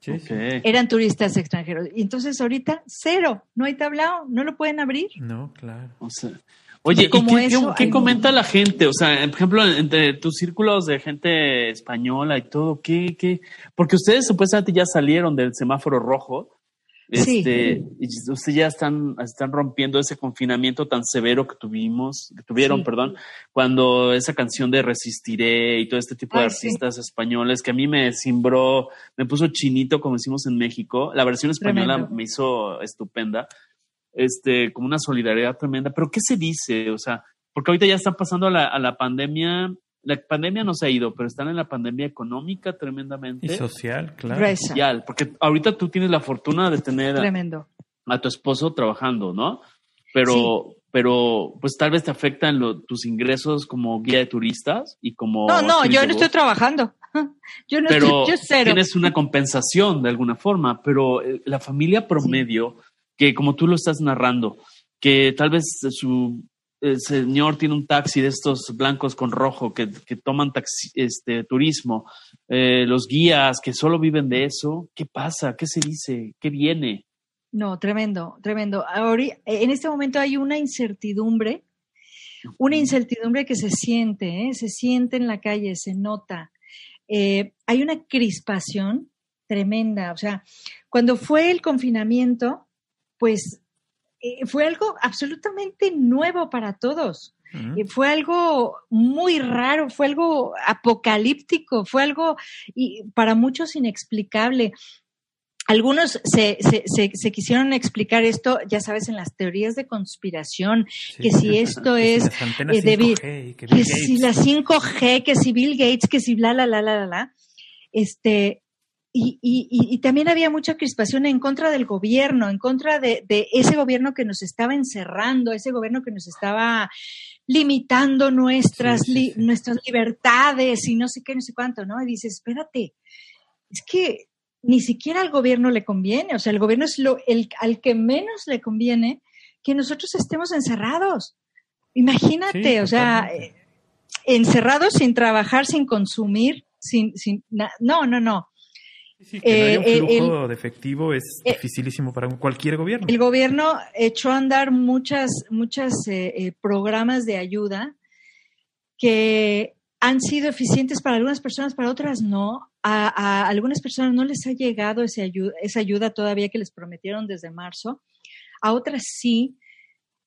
Sí, eran turistas extranjeros. Y entonces ahorita cero, no hay tablao, no lo pueden abrir. No, claro. O sea, oye, ¿y Como qué, eso, qué- qué hay- comenta la gente? O sea, por ejemplo, entre tus círculos de gente española y todo, ¿qué, qué? Porque ustedes supuestamente ya salieron del semáforo rojo. Sí. Este, y ustedes ya están, están rompiendo ese confinamiento tan severo que tuvimos, que tuvieron, Sí. perdón, cuando esa canción de Resistiré y todo este tipo de sí. artistas españoles que a mí me cimbró, me puso chinito, como decimos en México. La versión española Tremendo. me hizo estupenda este, como una solidaridad tremenda. Pero ¿qué se dice? O sea, porque ahorita ya están pasando a la, a la pandemia, la pandemia no se ha ido, pero están en la pandemia económica tremendamente. Y social, claro. Social, porque ahorita tú tienes la fortuna de tener a, tremendo. a tu esposo trabajando, ¿no? Pero, pero pues tal vez te afectan lo- tus ingresos como guía de turistas y como... No, no, yo no estoy trabajando. Yo no pero estoy, yo cero. tienes una compensación de alguna forma, pero eh, la familia promedio, que como tú lo estás narrando, que tal vez su el señor tiene un taxi de estos blancos con rojo que, que toman taxi, este turismo, eh, los guías que solo viven de eso, ¿qué pasa? ¿Qué se dice? ¿Qué viene? No, tremendo, tremendo. Ahora, en este momento hay una incertidumbre, una incertidumbre que se siente, ¿eh? se siente en la calle, se nota. Eh, hay una crispación tremenda. O sea, cuando fue el confinamiento, pues eh, fue algo absolutamente nuevo para todos. Eh, Fue algo muy raro, fue algo apocalíptico, fue algo y para muchos inexplicable. Algunos se, se, se, se quisieron explicar esto, ya sabes, en las teorías de conspiración, Sí. que si esto Que es las antenas eh, de Bill- 5G y que si Gates. la 5G, que si Bill Gates, que si bla, la, la, la, la, la. Este, y, y, también había mucha crispación en contra del gobierno, en contra de, de ese gobierno que nos estaba encerrando, ese gobierno que nos estaba limitando nuestras, Sí, sí, li- nuestras libertades y no sé qué, no sé cuánto, ¿no? Y dices, espérate, es que ni siquiera al gobierno le conviene, o sea, el gobierno es lo, el, al que menos le conviene que nosotros estemos encerrados. Imagínate, o sea, eh, encerrados sin trabajar, sin consumir, sin, sin, no, no, no. Sí, que no haya eh, un eh, flujo de efectivo es eh, dificilísimo para cualquier gobierno. El gobierno echó a andar muchas, muchas eh, eh, programas de ayuda que han sido eficientes para algunas personas, para otras no. A, a algunas personas no les ha llegado ese ayuda, esa ayuda todavía que les prometieron desde marzo. A otras sí,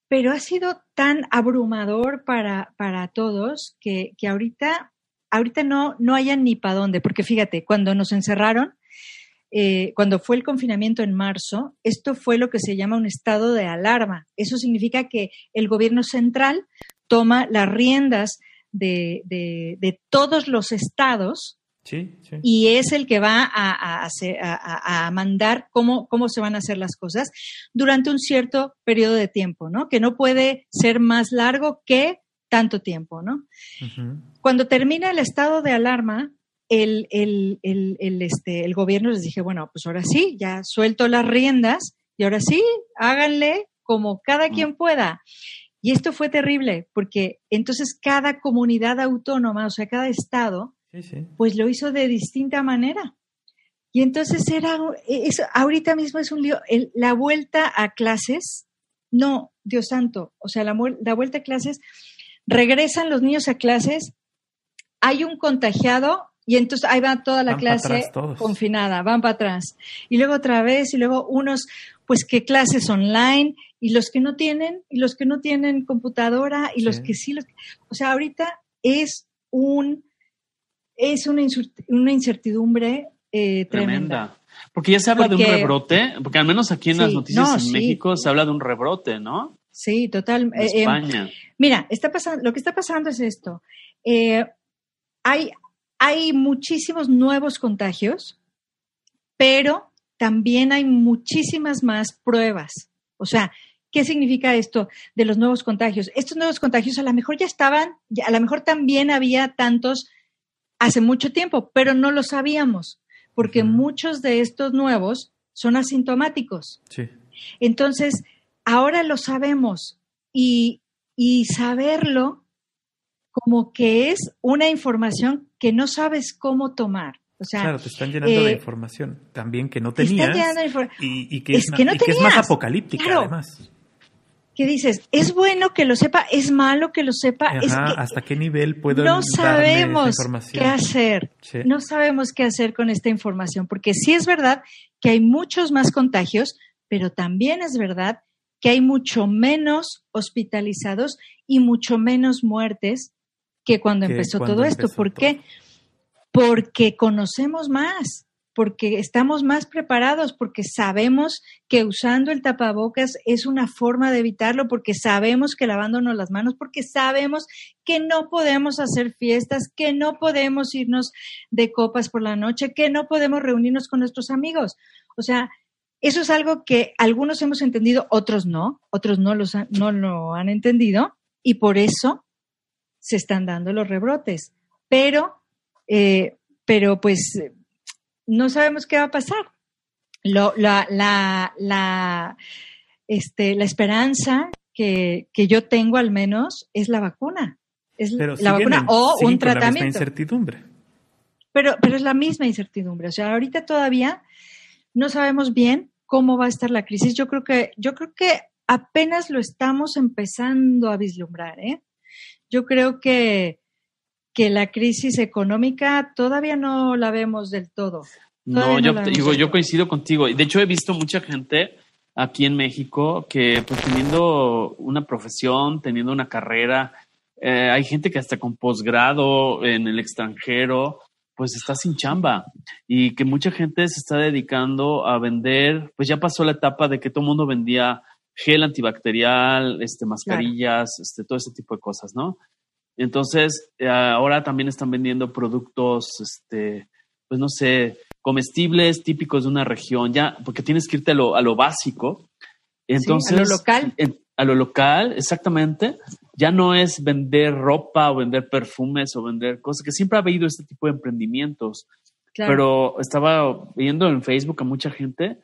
pero ha sido tan abrumador para, para todos que, que ahorita, ahorita no, no hayan ni para dónde. Porque fíjate, cuando nos encerraron, eh, cuando fue el confinamiento en marzo, esto fue lo que se llama un estado de alarma. Eso significa que el gobierno central toma las riendas de, de- de todos los estados Sí, sí. y es el que va a, a hacer- a- a- mandar cómo, cómo se van a hacer las cosas durante un cierto periodo de tiempo, ¿no? Que no puede ser más largo que tanto tiempo, ¿no? Ujú. Cuando termina el estado de alarma, el, el, el, el, este, el gobierno les dije, bueno, pues ahora sí, ya suelto las riendas y ahora sí, háganle como cada quien pueda. Y esto fue terrible, porque entonces cada comunidad autónoma, o sea, cada estado, Sí, sí. pues lo hizo de distinta manera. Y entonces era, es, ahorita mismo es un lío, el- la vuelta a clases, no, Dios santo, o sea, la, la vuelta a clases, regresan los niños a clases, hay un contagiado y entonces ahí va toda la Van clase atrás confinada, van para atrás. Y luego otra vez, y luego unos, pues que clases online, y los que no tienen, y los que no tienen computadora, y los que sí, los, o sea, ahorita es un, es una, insur- una incertidumbre eh, tremenda. Tremenda. Porque ya se habla de un rebrote, porque al menos aquí en las noticias no, en sí. México se habla de un rebrote, ¿no? Sí, total. En eh, eh, España. Mira, está pasando, lo que está pasando es esto. Eh, hay, hay muchísimos nuevos contagios, pero también hay muchísimas más pruebas. O sea, ¿qué significa esto de los nuevos contagios? Estos nuevos contagios a lo mejor ya estaban, a lo mejor también había tantos hace mucho tiempo, pero no lo sabíamos, porque muchos de estos nuevos son asintomáticos. Sí. Entonces, ahora lo sabemos y, y saberlo como que es una información que no sabes cómo tomar. O sea, Claro, te están llenando de eh, información también que no te están tenías llenando de y, y que, Es es, ma- que no y que es más tenías. apocalíptica Claro. además. que dices, es bueno que lo sepa, es malo que lo sepa, es Ajá, que ¿Hasta qué nivel puedo no sabemos información? qué hacer. Sí. No sabemos qué hacer con esta información, porque sí es verdad que hay muchos más contagios, pero también es verdad que hay mucho menos hospitalizados y mucho menos muertes que cuando Que empezó cuando todo esto. ¿Por todo. qué? Porque conocemos más, porque estamos más preparados, porque sabemos que usando el tapabocas es una forma de evitarlo, porque sabemos que lavándonos las manos, porque sabemos que no podemos hacer fiestas, que no podemos irnos de copas por la noche, que no podemos reunirnos con nuestros amigos. O sea, eso es algo que algunos hemos entendido, otros no, otros no, los han- no lo han entendido y por eso se están dando los rebrotes. Pero, eh, pero pues no sabemos qué va a pasar. Lo- la, la, la, este, la esperanza que, que yo tengo al menos es la vacuna. Es Pero la vacuna o un con la misma tratamiento. incertidumbre. Pero, pero es la misma incertidumbre. O sea, ahorita todavía no sabemos bien cómo va a estar la crisis. Yo creo que, yo creo que apenas lo estamos empezando a vislumbrar, ¿eh? Yo creo que, que la crisis económica todavía no la vemos del todo. No, Todavía no yo digo, coincido contigo. De hecho, he visto mucha gente aquí en México que, pues, teniendo una profesión, teniendo una carrera, eh, hay gente que hasta con posgrado en el extranjero, pues está sin chamba. Y que mucha gente se está dedicando a vender, pues ya pasó la etapa de que todo el mundo vendía gel antibacterial, este, mascarillas, este, todo ese tipo de cosas, ¿no? Entonces, eh, ahora también están vendiendo productos, este, pues no sé, comestibles típicos de una región, ya, porque tienes que irte a lo, a lo básico. Entonces, a lo local. en- a lo local, exactamente. Ya no es vender ropa o vender perfumes o vender cosas, que siempre ha habido este tipo de emprendimientos. Claro. Pero estaba viendo en Facebook a mucha gente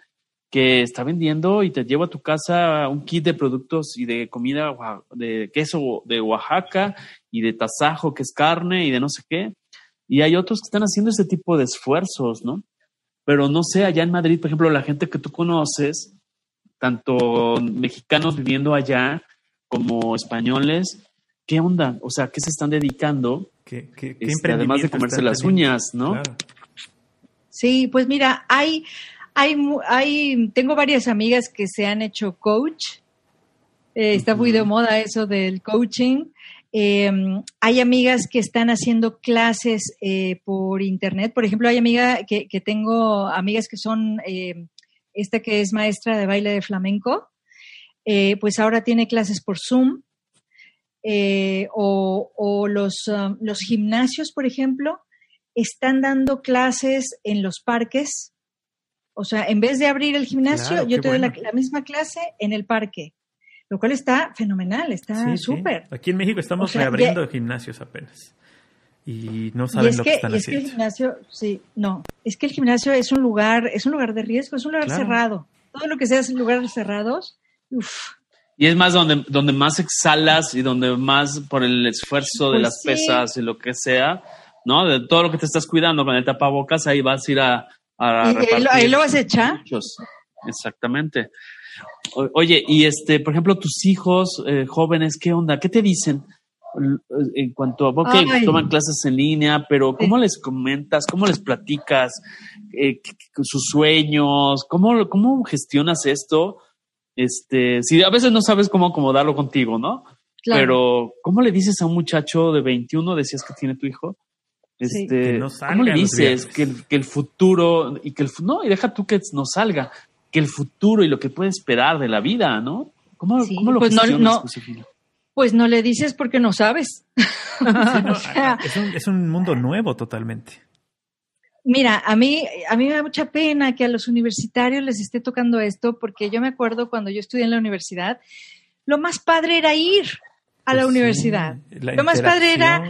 que está vendiendo y te lleva a tu casa un kit de productos y de comida de queso de Oaxaca y de tasajo, que es carne y de no sé qué. Y hay otros que están haciendo ese tipo de esfuerzos, ¿no? Pero no sé, allá en Madrid, por ejemplo, la gente que tú conoces, tanto mexicanos viviendo allá como españoles, ¿qué onda? O sea, ¿qué se están dedicando? ¿Qué, qué, qué Este, además de comerse las uñas, ¿no? Claro. Sí, pues mira, hay, hay, tengo varias amigas que se han hecho coach. Eh, está muy de moda eso del coaching. Eh, hay amigas que están haciendo clases eh, por internet. Por ejemplo, hay amiga que, que tengo amigas que son eh, esta que es maestra de baile de flamenco. eh, pues ahora tiene clases por Zoom. O o los, um, los gimnasios, por ejemplo, están dando clases en los parques. O sea, en vez de abrir el gimnasio, Claro, yo te doy la, bueno. la misma clase en el parque, lo cual está fenomenal, está Sí, sí. súper. Aquí en México estamos O sea, reabriendo gimnasios apenas. Y no saben Y es, lo que, que, están y es que el gimnasio, sí, no, es que el gimnasio es un lugar, es un lugar de riesgo, es un lugar Claro. cerrado. Todo lo que sea en lugares cerrados, uff, Y es más donde, donde más exhalas y donde más por el esfuerzo de Pues las sí. pesas y lo que sea, ¿no? De todo lo que te estás cuidando con el tapabocas, ahí vas a ir a, a y ahí, lo- repartir ahí lo vas a echar. muchos. Exactamente. O- oye, y este, por ejemplo, tus hijos eh, jóvenes, ¿qué onda? ¿Qué te dicen? L- En cuanto a, ok, Ay. toman clases en línea, pero ¿cómo les comentas? ¿Cómo les platicas eh, sus sueños? ¿Cómo, ¿Cómo gestionas esto? Este, si a veces no sabes cómo acomodarlo contigo, ¿no? Claro. Pero, ¿cómo le dices a un muchacho de 21, decías que tiene tu hijo? Este, Que no ¿Cómo salgan le dices que el, que el futuro y que el no y deja tú que no salga que el futuro y lo que puede esperar de la vida, ¿no? ¿Cómo, Sí, cómo lo pues no- no-? Pues no le dices porque no sabes. Sí, no, O sea, es, un, es un mundo nuevo totalmente. Mira, a mí, a mí me da mucha pena que a los universitarios les esté tocando esto, porque yo me acuerdo cuando yo estudié en la universidad, lo más padre era ir a la Pues sí, universidad. la Lo más padre era.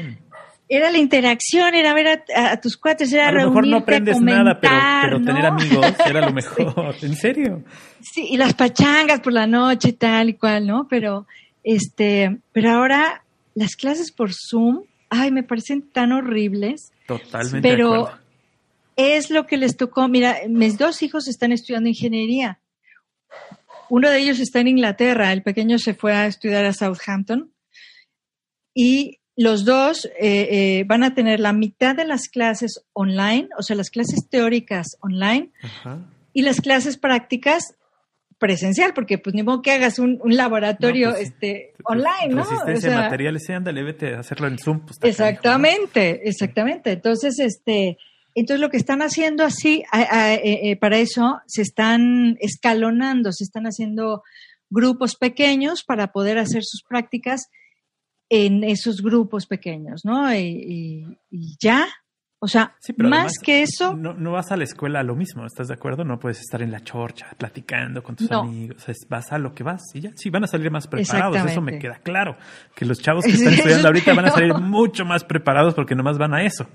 Era la interacción, era ver a, tus cuates, era A lo mejor no reunirte, aprendes nada, pero, comentar, tener amigos era lo mejor. ¿En serio? Sí, y las pachangas por la noche, tal y cual, ¿no? Pero, este, pero ahora las clases por Zoom, ay, me parecen tan horribles. Totalmente Pero- de acuerdo. es lo que les tocó. Mira, mis dos hijos están estudiando ingeniería. Uno de ellos está en Inglaterra, el pequeño se fue a estudiar a Southampton y los dos eh, eh, van a tener la mitad de las clases online, o sea, las clases teóricas online Ajá. y las clases prácticas presencial, porque pues ni modo que hagas un, un laboratorio No, pues este, online, ¿no? Resistencia O sea, de materiales, sí, ándale, vete a hacerlo en Zoom. pues, Exactamente, exactamente. Entonces, este, entonces lo que están haciendo así, a- a- eh, eh, para eso, se están escalonando, se están haciendo grupos pequeños para poder hacer sus prácticas en esos grupos pequeños, ¿no? Y, y- y ya, o sea, Sí, más además, que eso, No, no vas a la escuela a lo mismo, ¿estás de acuerdo? No puedes estar en la chorcha platicando con tus No. amigos. es- vas a lo que vas y ya. Sí, van a salir más preparados. Eso me queda claro. Que los chavos que están estudiando ahorita van a salir mucho más preparados porque nomás van a eso.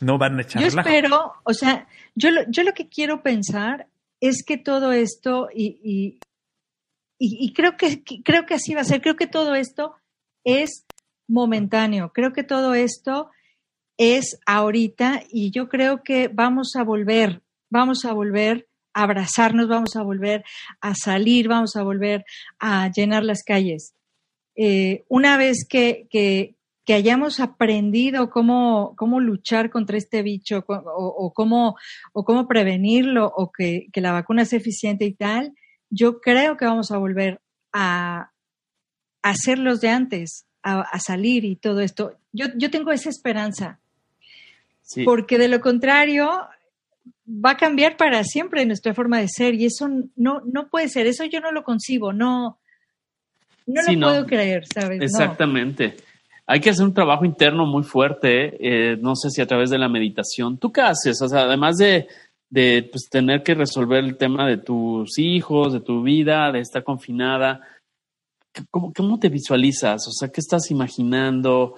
No van a echar Yo relajo. espero, o sea, yo lo, yo lo que quiero pensar es que todo esto, y, y, y- y creo, que, que- creo que así va a ser, creo que todo esto es momentáneo, creo que todo esto es ahorita y yo creo que vamos a volver, vamos a volver a abrazarnos, vamos a volver a salir, vamos a volver a llenar las calles. Eh, una vez que, que, hayamos aprendido cómo, cómo luchar contra este bicho o, cómo, o cómo prevenirlo o que, que la vacuna sea eficiente y tal, yo creo que vamos a volver a, ser los de antes, a, a salir y todo esto. Yo, yo tengo esa esperanza, Sí. porque de lo contrario va a cambiar para siempre nuestra forma de ser y eso no, no puede ser, eso yo no lo concibo, no, no Sí, lo no. puedo creer, ¿sabes? No. Exactamente. Hay que hacer un trabajo interno muy fuerte, eh, no sé si a través de la meditación. ¿Tú qué haces? O sea, además de, de pues, tener que resolver el tema de tus hijos, de tu vida, de estar confinada, ¿cómo, cómo te visualizas? O sea, ¿qué estás imaginando?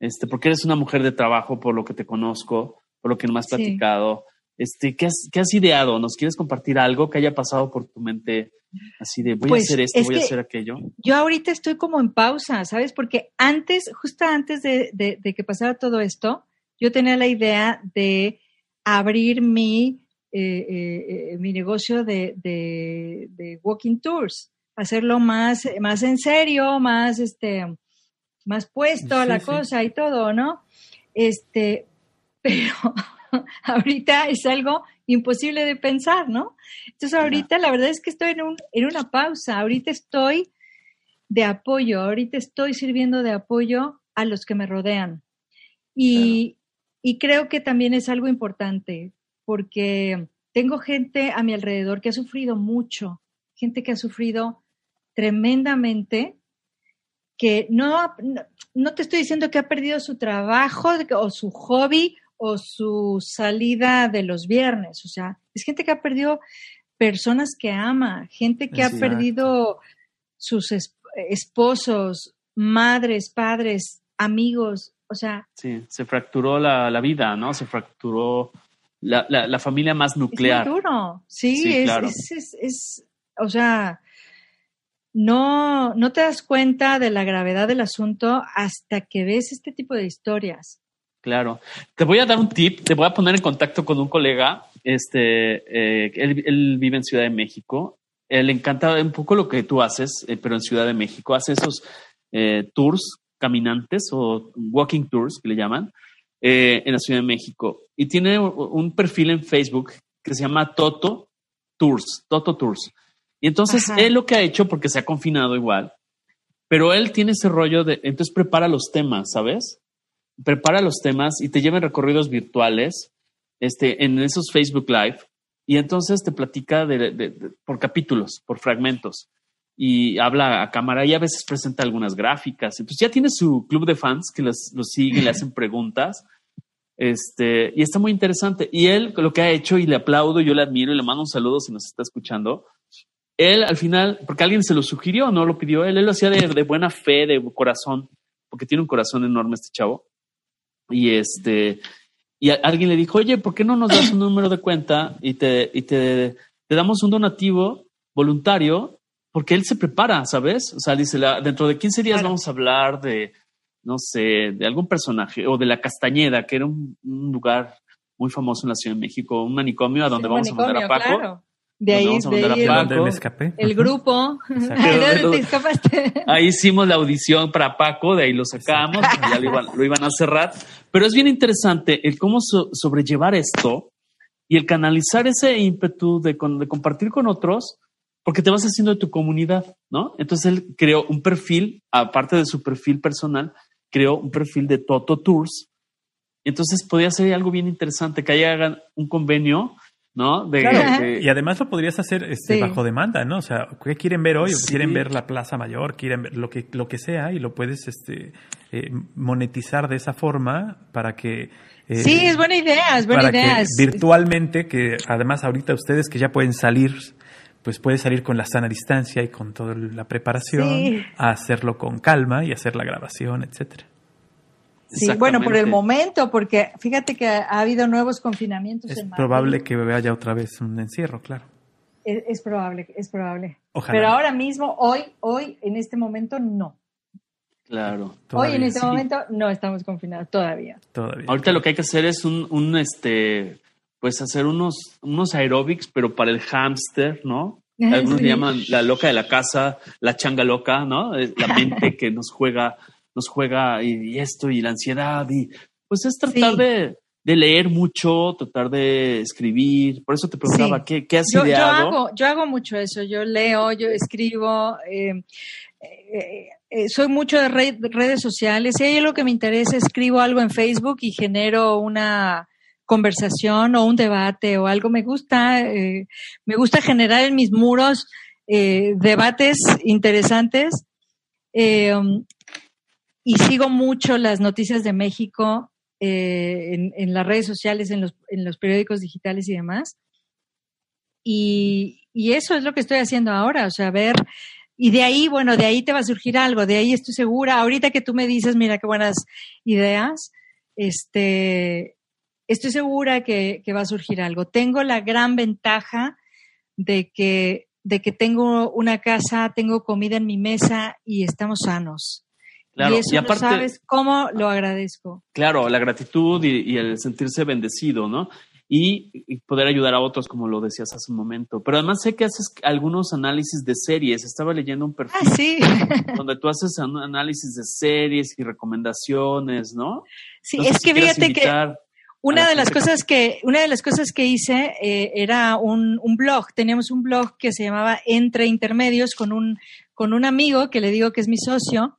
Este, porque eres una mujer de trabajo, por lo que te conozco, por lo que me has Sí. platicado. Este, ¿qué, has, ¿Qué has ideado? ¿Nos quieres compartir algo que haya pasado por tu mente? Así de, voy Pues, a hacer esto, es voy a hacer aquello. Yo ahorita estoy como en pausa, ¿sabes? Porque antes, justo antes de, de- de que pasara todo esto, yo tenía la idea de abrir mi, eh, eh, eh, mi negocio de walking tours, hacerlo más, más en serio, más, este, más puesto a Sí, la sí. cosa y todo, ¿no? Este, pero ahorita es algo imposible de pensar, ¿no? Entonces ahorita la verdad es que estoy en, un, en una pausa, ahorita estoy de apoyo, ahorita estoy sirviendo de apoyo a los que me rodean. Y, y creo que también es algo importante, porque tengo gente a mi alrededor que ha sufrido mucho, gente que ha sufrido tremendamente, que no, no, no te estoy diciendo que ha perdido su trabajo o su hobby o su salida de los viernes, o sea, es gente que ha perdido personas que ama, gente que Exacto. ha perdido sus es- esposos, madres, padres, amigos, o sea, Sí, se fracturó la, la vida, ¿no? Se fracturó la, la, la familia más es muy nuclear. duro, sí, Sí, es, claro. es, es- es- o sea, no, no te das cuenta de la gravedad del asunto hasta que ves este tipo de historias. Claro. Te voy a dar un tip, te voy a poner en contacto con un colega, este, eh, él, vive en Ciudad de México, él le encanta un poco lo que tú haces, eh, pero en Ciudad de México, hace esos eh, tours caminantes o walking tours que le llaman eh, en la Ciudad de México y tiene un perfil en Facebook que se llama Toto Tours, Toto Tours. Y entonces Ajá. él lo que ha hecho, porque se ha confinado igual, pero él tiene ese rollo de, entonces prepara los temas, ¿sabes? prepara los temas y te lleva en recorridos virtuales este, en esos Facebook Live y entonces te platica de, por capítulos, por fragmentos y habla a cámara y a veces presenta algunas gráficas. Entonces ya tiene su club de fans que los, los sigue, le hacen preguntas. Este, y está muy interesante. Y él, lo que ha hecho, y le aplaudo, yo le admiro y le mando un saludo si nos está escuchando. Él al final, porque alguien se lo sugirió, no lo pidió él, él lo hacía de, de buena fe, de corazón, porque tiene un corazón enorme este chavo. Y este, y alguien le dijo, oye, ¿por qué no nos das un número de cuenta y te, y te, te damos un donativo voluntario? Porque él se prepara, ¿sabes? O sea, dice, la, dentro de 15 días vamos a hablar de, no sé, de algún personaje o de la Castañeda, que era un, lugar muy famoso en la Ciudad de México, un manicomio a donde vamos a mandar a Paco. De ahí, de ahí me escapé. el grupo. ahí hicimos la audición para Paco, de ahí lo sacamos, ya lo iban, a cerrar. Pero es bien interesante el cómo sobrellevar esto y el canalizar ese ímpetu de, de compartir con otros, porque te vas haciendo de tu comunidad, ¿no? Entonces él creó un perfil, aparte de su perfil personal, creó un perfil de Toto Tours. Entonces podía ser algo bien interesante que ahí hagan un convenio ¿no? y además lo podrías hacer este, bajo demanda, ¿no? O sea, ¿qué quieren ver hoy? Quieren ver la Plaza Mayor, quieren ver lo que, lo que sea y lo puedes este, eh, monetizar de esa forma para que... Eh, sí, es buena idea, es buena idea. virtualmente, que además ahorita ustedes que ya pueden salir, pues puedes salir con la sana distancia y con toda la preparación, a hacerlo con calma y hacer la grabación, etcétera. Sí, bueno, por el momento, porque fíjate que ha habido nuevos confinamientos. Es probable que haya otra vez un encierro, claro. Es, probable, es probable. Pero ahora mismo, hoy, hoy, en este momento, no. Claro. Hoy en este momento no estamos confinados todavía. Todavía. Ahorita lo que hay que hacer es un, un este, pues hacer unos, unos aeróbics, pero para el hámster, ¿no? Algunos le llaman la loca de la casa, la changa loca, ¿no? La mente que nos juega nos juega y, esto y la ansiedad y pues es tratar de, leer mucho, tratar de escribir. Por eso te preguntaba, ¿qué, ¿qué, has yo, ideado? Yo hago, yo hago mucho eso, yo leo, yo escribo, eh, eh, eh, soy mucho de redes sociales. Si hay algo que me interesa, escribo algo en Facebook y genero una conversación o un debate o algo. Me gusta, me gusta generar en mis muros debates interesantes y sigo mucho las noticias de México eh, en, las redes sociales, en los, en los periódicos digitales y demás. Y, eso es lo que estoy haciendo ahora, o sea, ver, y de ahí, bueno, de ahí te va a surgir algo, de ahí estoy segura. Ahorita que tú me dices, mira qué buenas ideas, este, estoy segura que, que va a surgir algo. Tengo la gran ventaja de que, de que tengo una casa, tengo comida en mi mesa y estamos sanos y eso aparte, sabes cómo lo agradezco. Claro, la gratitud y, el sentirse bendecido, ¿no? Y, poder ayudar a otros, como lo decías hace un momento. Pero además sé que haces algunos análisis de series. Estaba leyendo un perfil ah, ¿sí? donde tú haces análisis de series y recomendaciones, ¿no? Sí, es que fíjate que una de las cosas que una de las cosas que hice eh, era un, un blog. Teníamos un blog que se llamaba Entre Intermedios con un con un amigo que le digo que es mi socio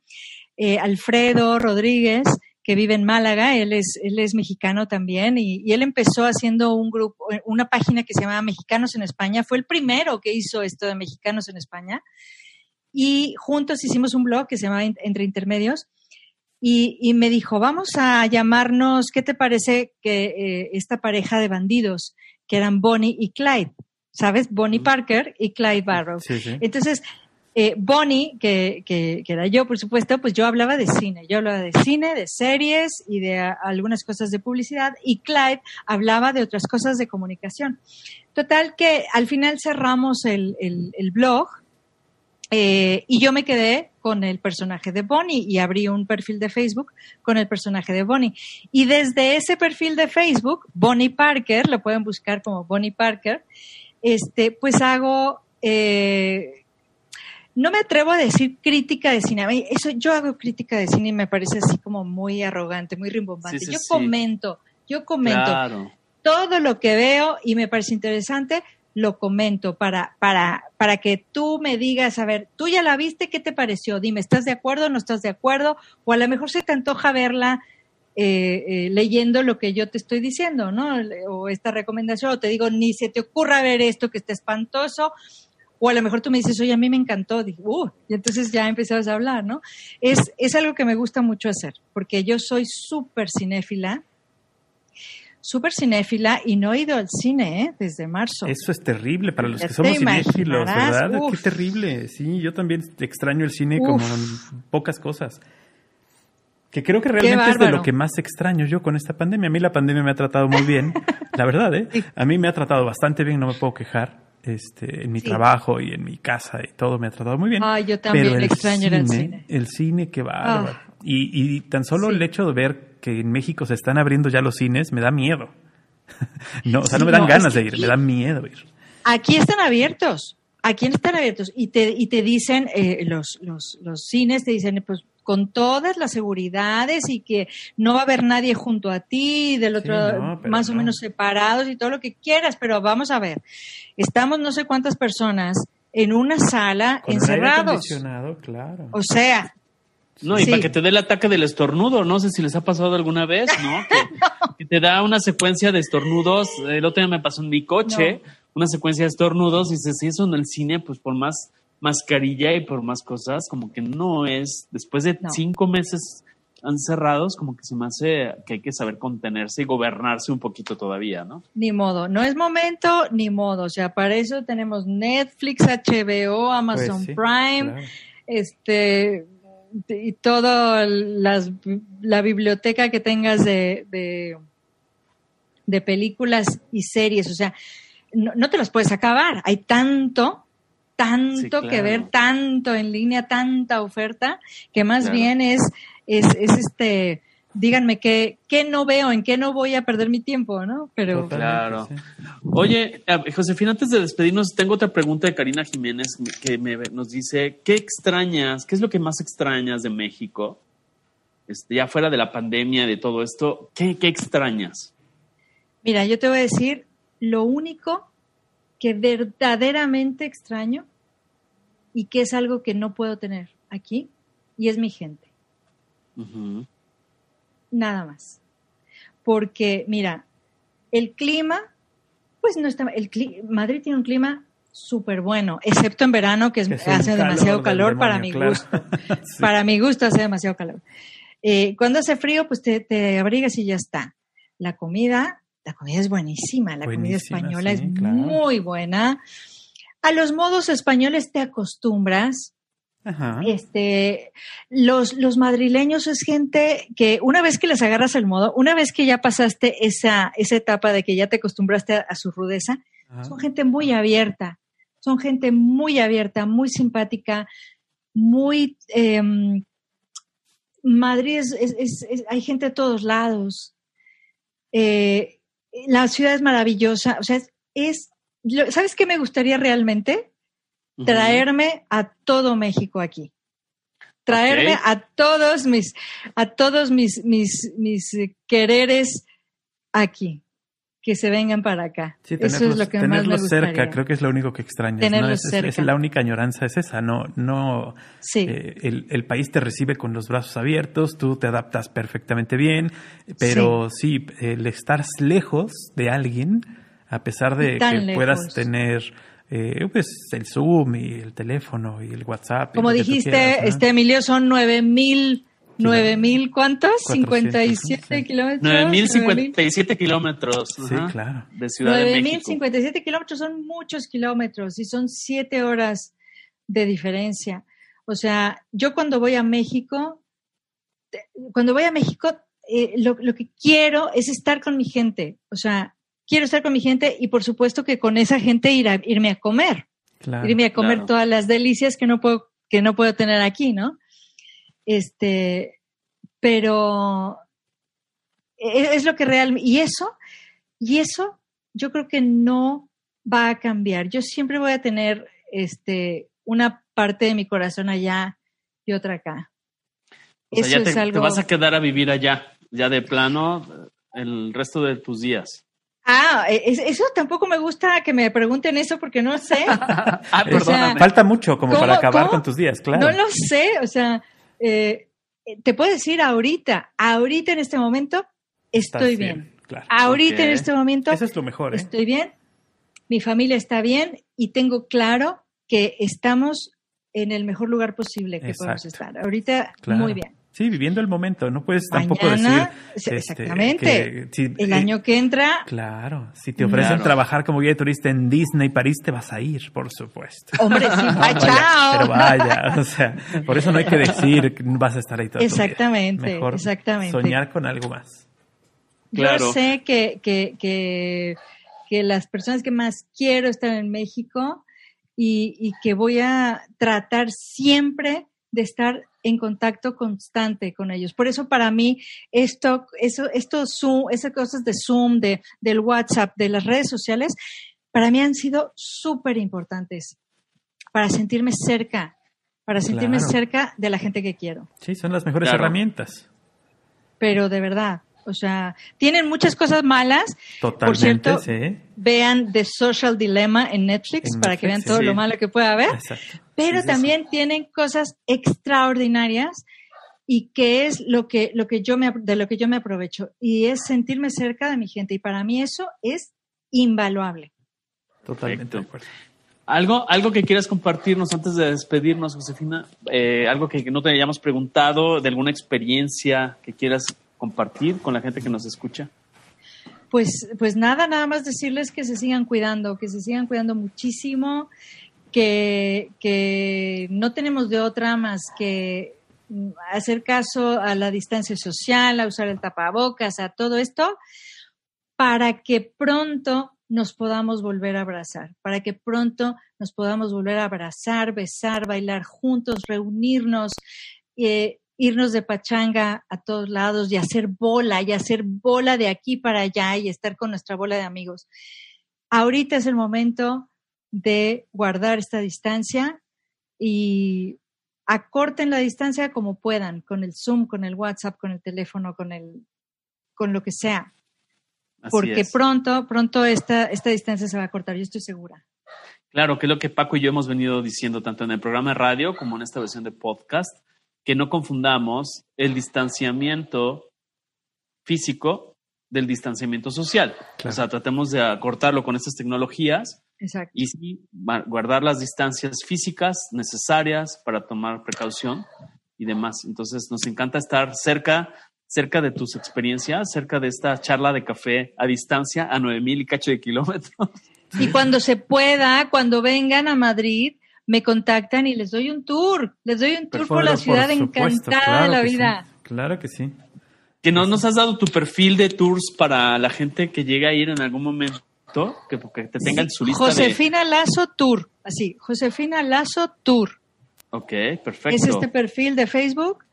eh, Alfredo Rodríguez, que vive en Málaga, él es, él es mexicano también, y, él empezó haciendo un grupo, una página que se llamaba Mexicanos en España, fue el primero que hizo esto de Mexicanos en España, y juntos hicimos un blog que se llamaba Entre Intermedios, y, me dijo, vamos a llamarnos, ¿qué te parece que eh, esta pareja de bandidos, que eran Bonnie y Clyde? ¿Sabes? Bonnie Parker y Clyde Barrow. Entonces, eh, Bonnie, que, era yo, por supuesto, pues yo hablaba de cine. Yo hablaba de cine, de series y de algunas cosas de publicidad. Y Clyde hablaba de otras cosas de comunicación. Total que al final cerramos el, el, blog eh, y yo me quedé con el personaje de Bonnie y abrí un perfil de Facebook con el personaje de Bonnie. Y desde ese perfil de Facebook, Bonnie Parker, lo pueden buscar como Bonnie Parker, este, pues hago eh, no me atrevo a decir crítica de cine. Eso, yo hago crítica de cine y me parece así como muy arrogante, muy rimbombante. yo comento, yo comento todo lo que veo y me parece interesante, lo comento para, para, para que tú me digas, a ver, tú ya la viste, ¿qué te pareció? Dime, ¿estás de acuerdo o no estás de acuerdo? O a lo mejor se te antoja verla eh, eh, leyendo lo que yo te estoy diciendo, ¿no? O esta recomendación, o te digo, ni se te ocurra ver esto que está espantoso, o a lo mejor tú me dices, oye, a mí me encantó, Digo, uh, y entonces ya empezamos a hablar, ¿no? Es, es algo que me gusta mucho hacer, porque yo soy súper cinéfila, súper cinéfila y no he ido al cine ¿eh? desde marzo. Eso es terrible para los Ya que somos cinéfilos, ¿verdad? Qué terrible. Sí, yo también extraño el cine Uf. como en pocas cosas. Que creo que realmente es de lo que más extraño yo con esta pandemia. A mí la pandemia me ha tratado muy bien, la verdad, ¿eh? A mí me ha tratado bastante bien, no me puedo quejar. Este, en mi Sí. trabajo y en mi casa y todo me ha tratado muy bien. Ay, yo también Pero el extraño ir al cine. El cine, qué bárbaro. Ah. Y, y tan solo Sí. el hecho de ver que en México se están abriendo ya los cines me da miedo. no, o sea, no me dan no, ganas de ir, aquí- me da miedo ir. Aquí están abiertos, aquí están abiertos y te, y te dicen, eh, los, los, los cines te dicen, pues con todas las seguridades y que no va a haber nadie junto a ti, del otro no, pero más o no. menos separados y todo lo que quieras, pero vamos a ver, estamos no sé cuántas personas en una sala Con encerrados. acondicionado, claro. O sea, No, y Sí. para que te dé el ataque del estornudo, no sé si les ha pasado alguna vez, ¿no? Que, que te da una secuencia de estornudos. El otro día me pasó en mi coche, una secuencia de estornudos, y dices, si eso en el cine, pues por más mascarilla y por más cosas, como que no es, después de No. cinco meses encerrados, como que se me hace que hay que saber contenerse y gobernarse un poquito todavía, ¿no? ni modo, no es momento, ni modo. O sea, para eso tenemos Netflix, HBO, Amazon Pues sí, Prime. claro. este y toda la biblioteca que tengas de, de, de películas y series, o sea, no, no te las puedes acabar. Hay tanto, tanto Sí, claro. que ver, tanto en línea, tanta oferta, que más Claro. bien es, es, es este, díganme qué, qué no veo, en qué no voy a perder mi tiempo, ¿no? Pero Claro. sí. Oye, Josefina, antes de despedirnos, tengo otra pregunta de Karina Jiménez que me- nos dice, ¿qué extrañas? ¿Qué es lo que más extrañas de México? Este, ya fuera de la pandemia, de todo esto, ¿qué, qué extrañas? Mira, yo te voy a decir lo único que verdaderamente extraño y que es algo que no puedo tener aquí y es mi gente, nada más. Porque, mira, el clima, pues no está, el Madrid tiene un clima súper bueno, excepto en verano que es- hace demasiado calor para mi claro. gusto. Sí. Para mi gusto hace demasiado calor. Eh, cuando hace frío, pues te, te abrigas y ya está. La comida, la comida es buenísima. La comida española sí, es claro. muy buena. A los modos españoles te acostumbras. Ajá. Este, los, los madrileños es gente que una vez que les agarras el modo, una vez que ya pasaste esa, esa etapa de que ya te acostumbraste a, a su rudeza, Ajá. son gente muy abierta, son gente muy abierta, muy simpática, muy... em, Madrid es, es- es- es- hay gente de todos lados. Eh, la ciudad es maravillosa, o sea, es, es- lo- ¿sabes qué me gustaría realmente? Traerme a todo México aquí. Traerme a todos mis, a todos mis, mis, mis eh, quereres aquí. Que se vengan para acá. Sí, Eso es tenerlos, lo que más me tenerlos gustaría. cerca, creo que es lo único que extrañas. ¿no? Tenerlos Es, es- es la única añoranza, es esa, no, no Sí. eh, el, el país te recibe con los brazos abiertos, tú te adaptas perfectamente bien, pero sí, el estar lejos de alguien, a pesar de que lejos. puedas tener eh, pues el Zoom y el teléfono y el WhatsApp. Como dijiste, quieras, ¿no? este Emilio, son nueve mil, nueve mil, ¿cuántos? 400, 57 sí. kilómetros. 9.057 kilómetros. Sí, claro. De Ciudad de México. 9.057 kilómetros son muchos kilómetros y son siete horas de diferencia. O sea, yo cuando voy a México, cuando voy a México, eh, lo, lo que quiero es estar con mi gente. O sea, quiero estar con mi gente y por supuesto que con esa gente ir a- irme a comer. Claro. irme a comer claro. todas las delicias que no puedo que no puedo tener aquí, ¿no? Este, pero e- es lo que realmente y eso y eso yo creo que no va a cambiar. Yo siempre voy a tener este una parte de mi corazón allá y otra acá. O sea, ya Eso te, es te algo- vas a quedar a vivir allá, ya de plano, el resto de tus días. Ah, es- eso tampoco me gusta que me pregunten eso porque no sé. Ah, o sea. Falta mucho como ¿Cómo- para acabar cómo? con tus días, claro. No lo sé, o sea, eh, te puedo decir ahorita, ahorita en este momento, estoy bien. Claro. Ahorita en este momento, Eso es lo mejor, ¿eh? estoy bien, mi familia está bien y tengo claro que estamos en el mejor lugar posible que podemos estar. Ahorita, Claro. muy bien. Sí, viviendo el momento. No puedes tampoco decir. este, exactamente. que si- El eh, año que entra, Claro, si te ofrecen Claro. trabajar como guía de turista en Disney París, te vas a ir, por supuesto. hombre, sí, vaya, chao. Pero vaya, o sea, por eso no hay que decir que vas a estar ahí todo Exactamente, Mejor exactamente. soñar con algo más. Claro. Yo sé que, que, que, que las personas que más quiero están en México y, y que voy a tratar siempre de estar en contacto constante con ellos. Por eso para mí esto, eso, esto Zoom, esas cosas de Zoom, de, del WhatsApp, de las redes sociales, para mí han sido súper importantes para sentirme cerca, para sentirme Claro. cerca de la gente que quiero Sí, son las mejores Claro. herramientas. pero de verdad, o sea, tienen muchas cosas malas. Totalmente, cierto, sí. Vean The Social Dilemma en Netflix En para que vean todo sí. lo malo que pueda haber, Exacto. pero también tienen cosas extraordinarias y que es lo que, lo que yo me, de lo que yo me aprovecho y es sentirme cerca de mi gente y para mí eso es invaluable. Totalmente de acuerdo. Algo, algo que quieras compartirnos antes de despedirnos, Josefina, Eh, algo que no te hayamos preguntado, de alguna experiencia que quieras compartir con la gente que nos escucha. Pues, pues nada, nada más decirles que se sigan cuidando, que se sigan cuidando muchísimo, que, que no tenemos de otra más que hacer caso a la distancia social, a usar el tapabocas, a todo esto, para que pronto nos podamos volver a abrazar, para que pronto nos podamos volver a abrazar, besar, bailar juntos, reunirnos, eh, irnos de pachanga a todos lados y hacer bola y hacer bola de aquí para allá y estar con nuestra bola de amigos. Ahorita es el momento de guardar esta distancia y acorten la distancia como puedan, con el Zoom, con el WhatsApp, con el teléfono, con el con lo que sea, Así porque es. pronto, pronto esta, esta distancia se va a cortar, yo estoy segura. Claro, que es lo que Paco y yo hemos venido diciendo tanto en el programa de radio como en esta versión de podcast, que no confundamos el distanciamiento físico del distanciamiento social. Claro. O sea, tratemos de acortarlo con estas tecnologías Exacto. y sí guardar las distancias físicas necesarias para tomar precaución y demás. Entonces, nos encanta estar cerca, cerca de tus experiencias, cerca de esta charla de café a distancia a 9000 y cacho de kilómetros. Y cuando se pueda, cuando vengan a Madrid, me contactan y les doy un tour. Les doy un tour por, la ciudad supuesto, encantada claro de la sí, vida. Claro que sí. Que no nos has dado tu perfil de tours para la gente que llega a ir en algún momento, que, que te tenga en su lista Josefina Lazo Tour. Así, Josefina Lazo Tour. Ok, perfecto. Es este perfil de Facebook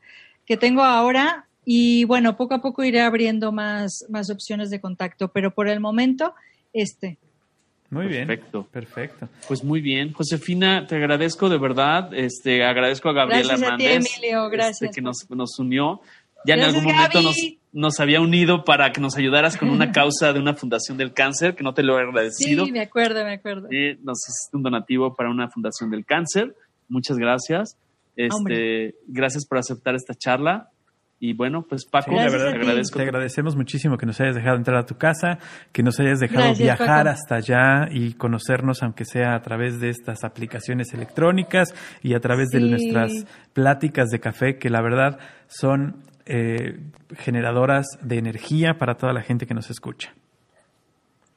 que tengo ahora y bueno, poco a poco iré abriendo más, más opciones de contacto, pero por el momento, este. Muy bien. Perfecto. Perfecto. Pues muy bien. Josefina, te agradezco de verdad. Este, agradezco a Gabriela Gracias a ti, Hernández. Emilio. Gracias. este, que nos, nos unió. Ya en algún momento nos, nos había unido para que nos ayudaras con una causa de una fundación del cáncer, que no te lo he agradecido. Sí, me acuerdo, me acuerdo. Nos hiciste un donativo para una fundación del cáncer. Muchas gracias. Este, Hombre. gracias por aceptar esta charla. Y bueno, pues Paco, Sí, la verdad, te agradezco. Te agradecemos muchísimo que nos hayas dejado entrar a tu casa, que nos hayas dejado Gracias, viajar Paco. hasta allá y conocernos, aunque sea a través de estas aplicaciones electrónicas y a través de nuestras pláticas de café, que la verdad son eh, generadoras de energía para toda la gente que nos escucha.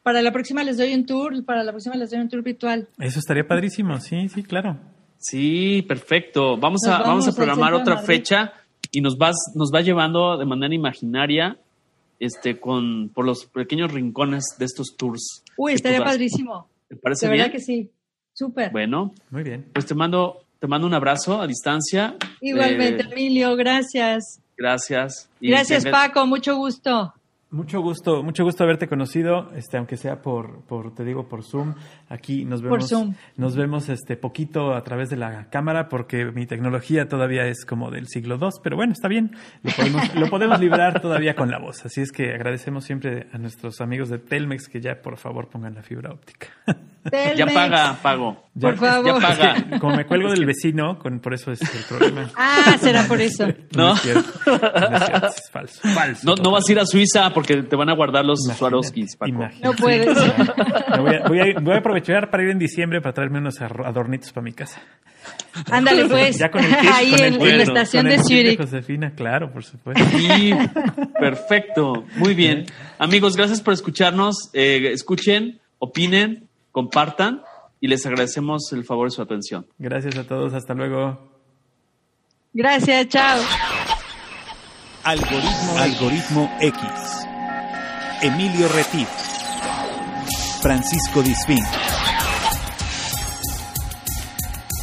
Para la próxima les doy un tour, para la próxima les doy un tour virtual. Eso estaría padrísimo, sí, sí, claro. Sí, perfecto. Vamos Nos a, vamos vamos a programar otra Madrid. fecha y nos vas, nos va llevando de manera imaginaria, este, con, por los pequeños rincones de estos tours. Uy, estaría padrísimo. ¿Te parece De verdad bien? que sí. Súper. Bueno, Muy bien. pues te mando, te mando un abrazo a distancia. Igualmente, Eh, Emilio, gracias. gracias. Y Gracias, Paco, mucho gusto. Mucho gusto, mucho gusto haberte conocido, este, aunque sea por, por, te digo, por Zoom. Aquí nos vemos, Zoom. nos vemos, este, poquito a través de la cámara, porque mi tecnología todavía es como del siglo II, pero bueno, está bien, lo podemos, lo podemos librar todavía con la voz. Así es que agradecemos siempre a nuestros amigos de Telmex que ya por favor pongan la fibra óptica. Ya paga, pago. Ya- Por favor. Ya paga. Como me cuelgo del vecino, con, por eso es el problema. Ah, será por eso. No. es cierto, no es cierto, es falso. falso No, no vas a ir a Suiza porque te van a guardar los Imagínate, Swarovskis. No puedes. Me voy, a, voy a- voy a aprovechar para ir en diciembre para traerme unos adornitos para mi casa. Ándale, pues. Ya con el kit, Ahí con el en, la estación con de Zurich. Josefina, claro, por supuesto. Sí, perfecto. Muy bien. Amigos, gracias por escucharnos. Eh, escuchen, opinen, compartan y les agradecemos el favor de su atención. Gracias a todos, hasta luego. Gracias, chao. Algoritmo, Algoritmo X. Emilio Retif. Francisco Disfín.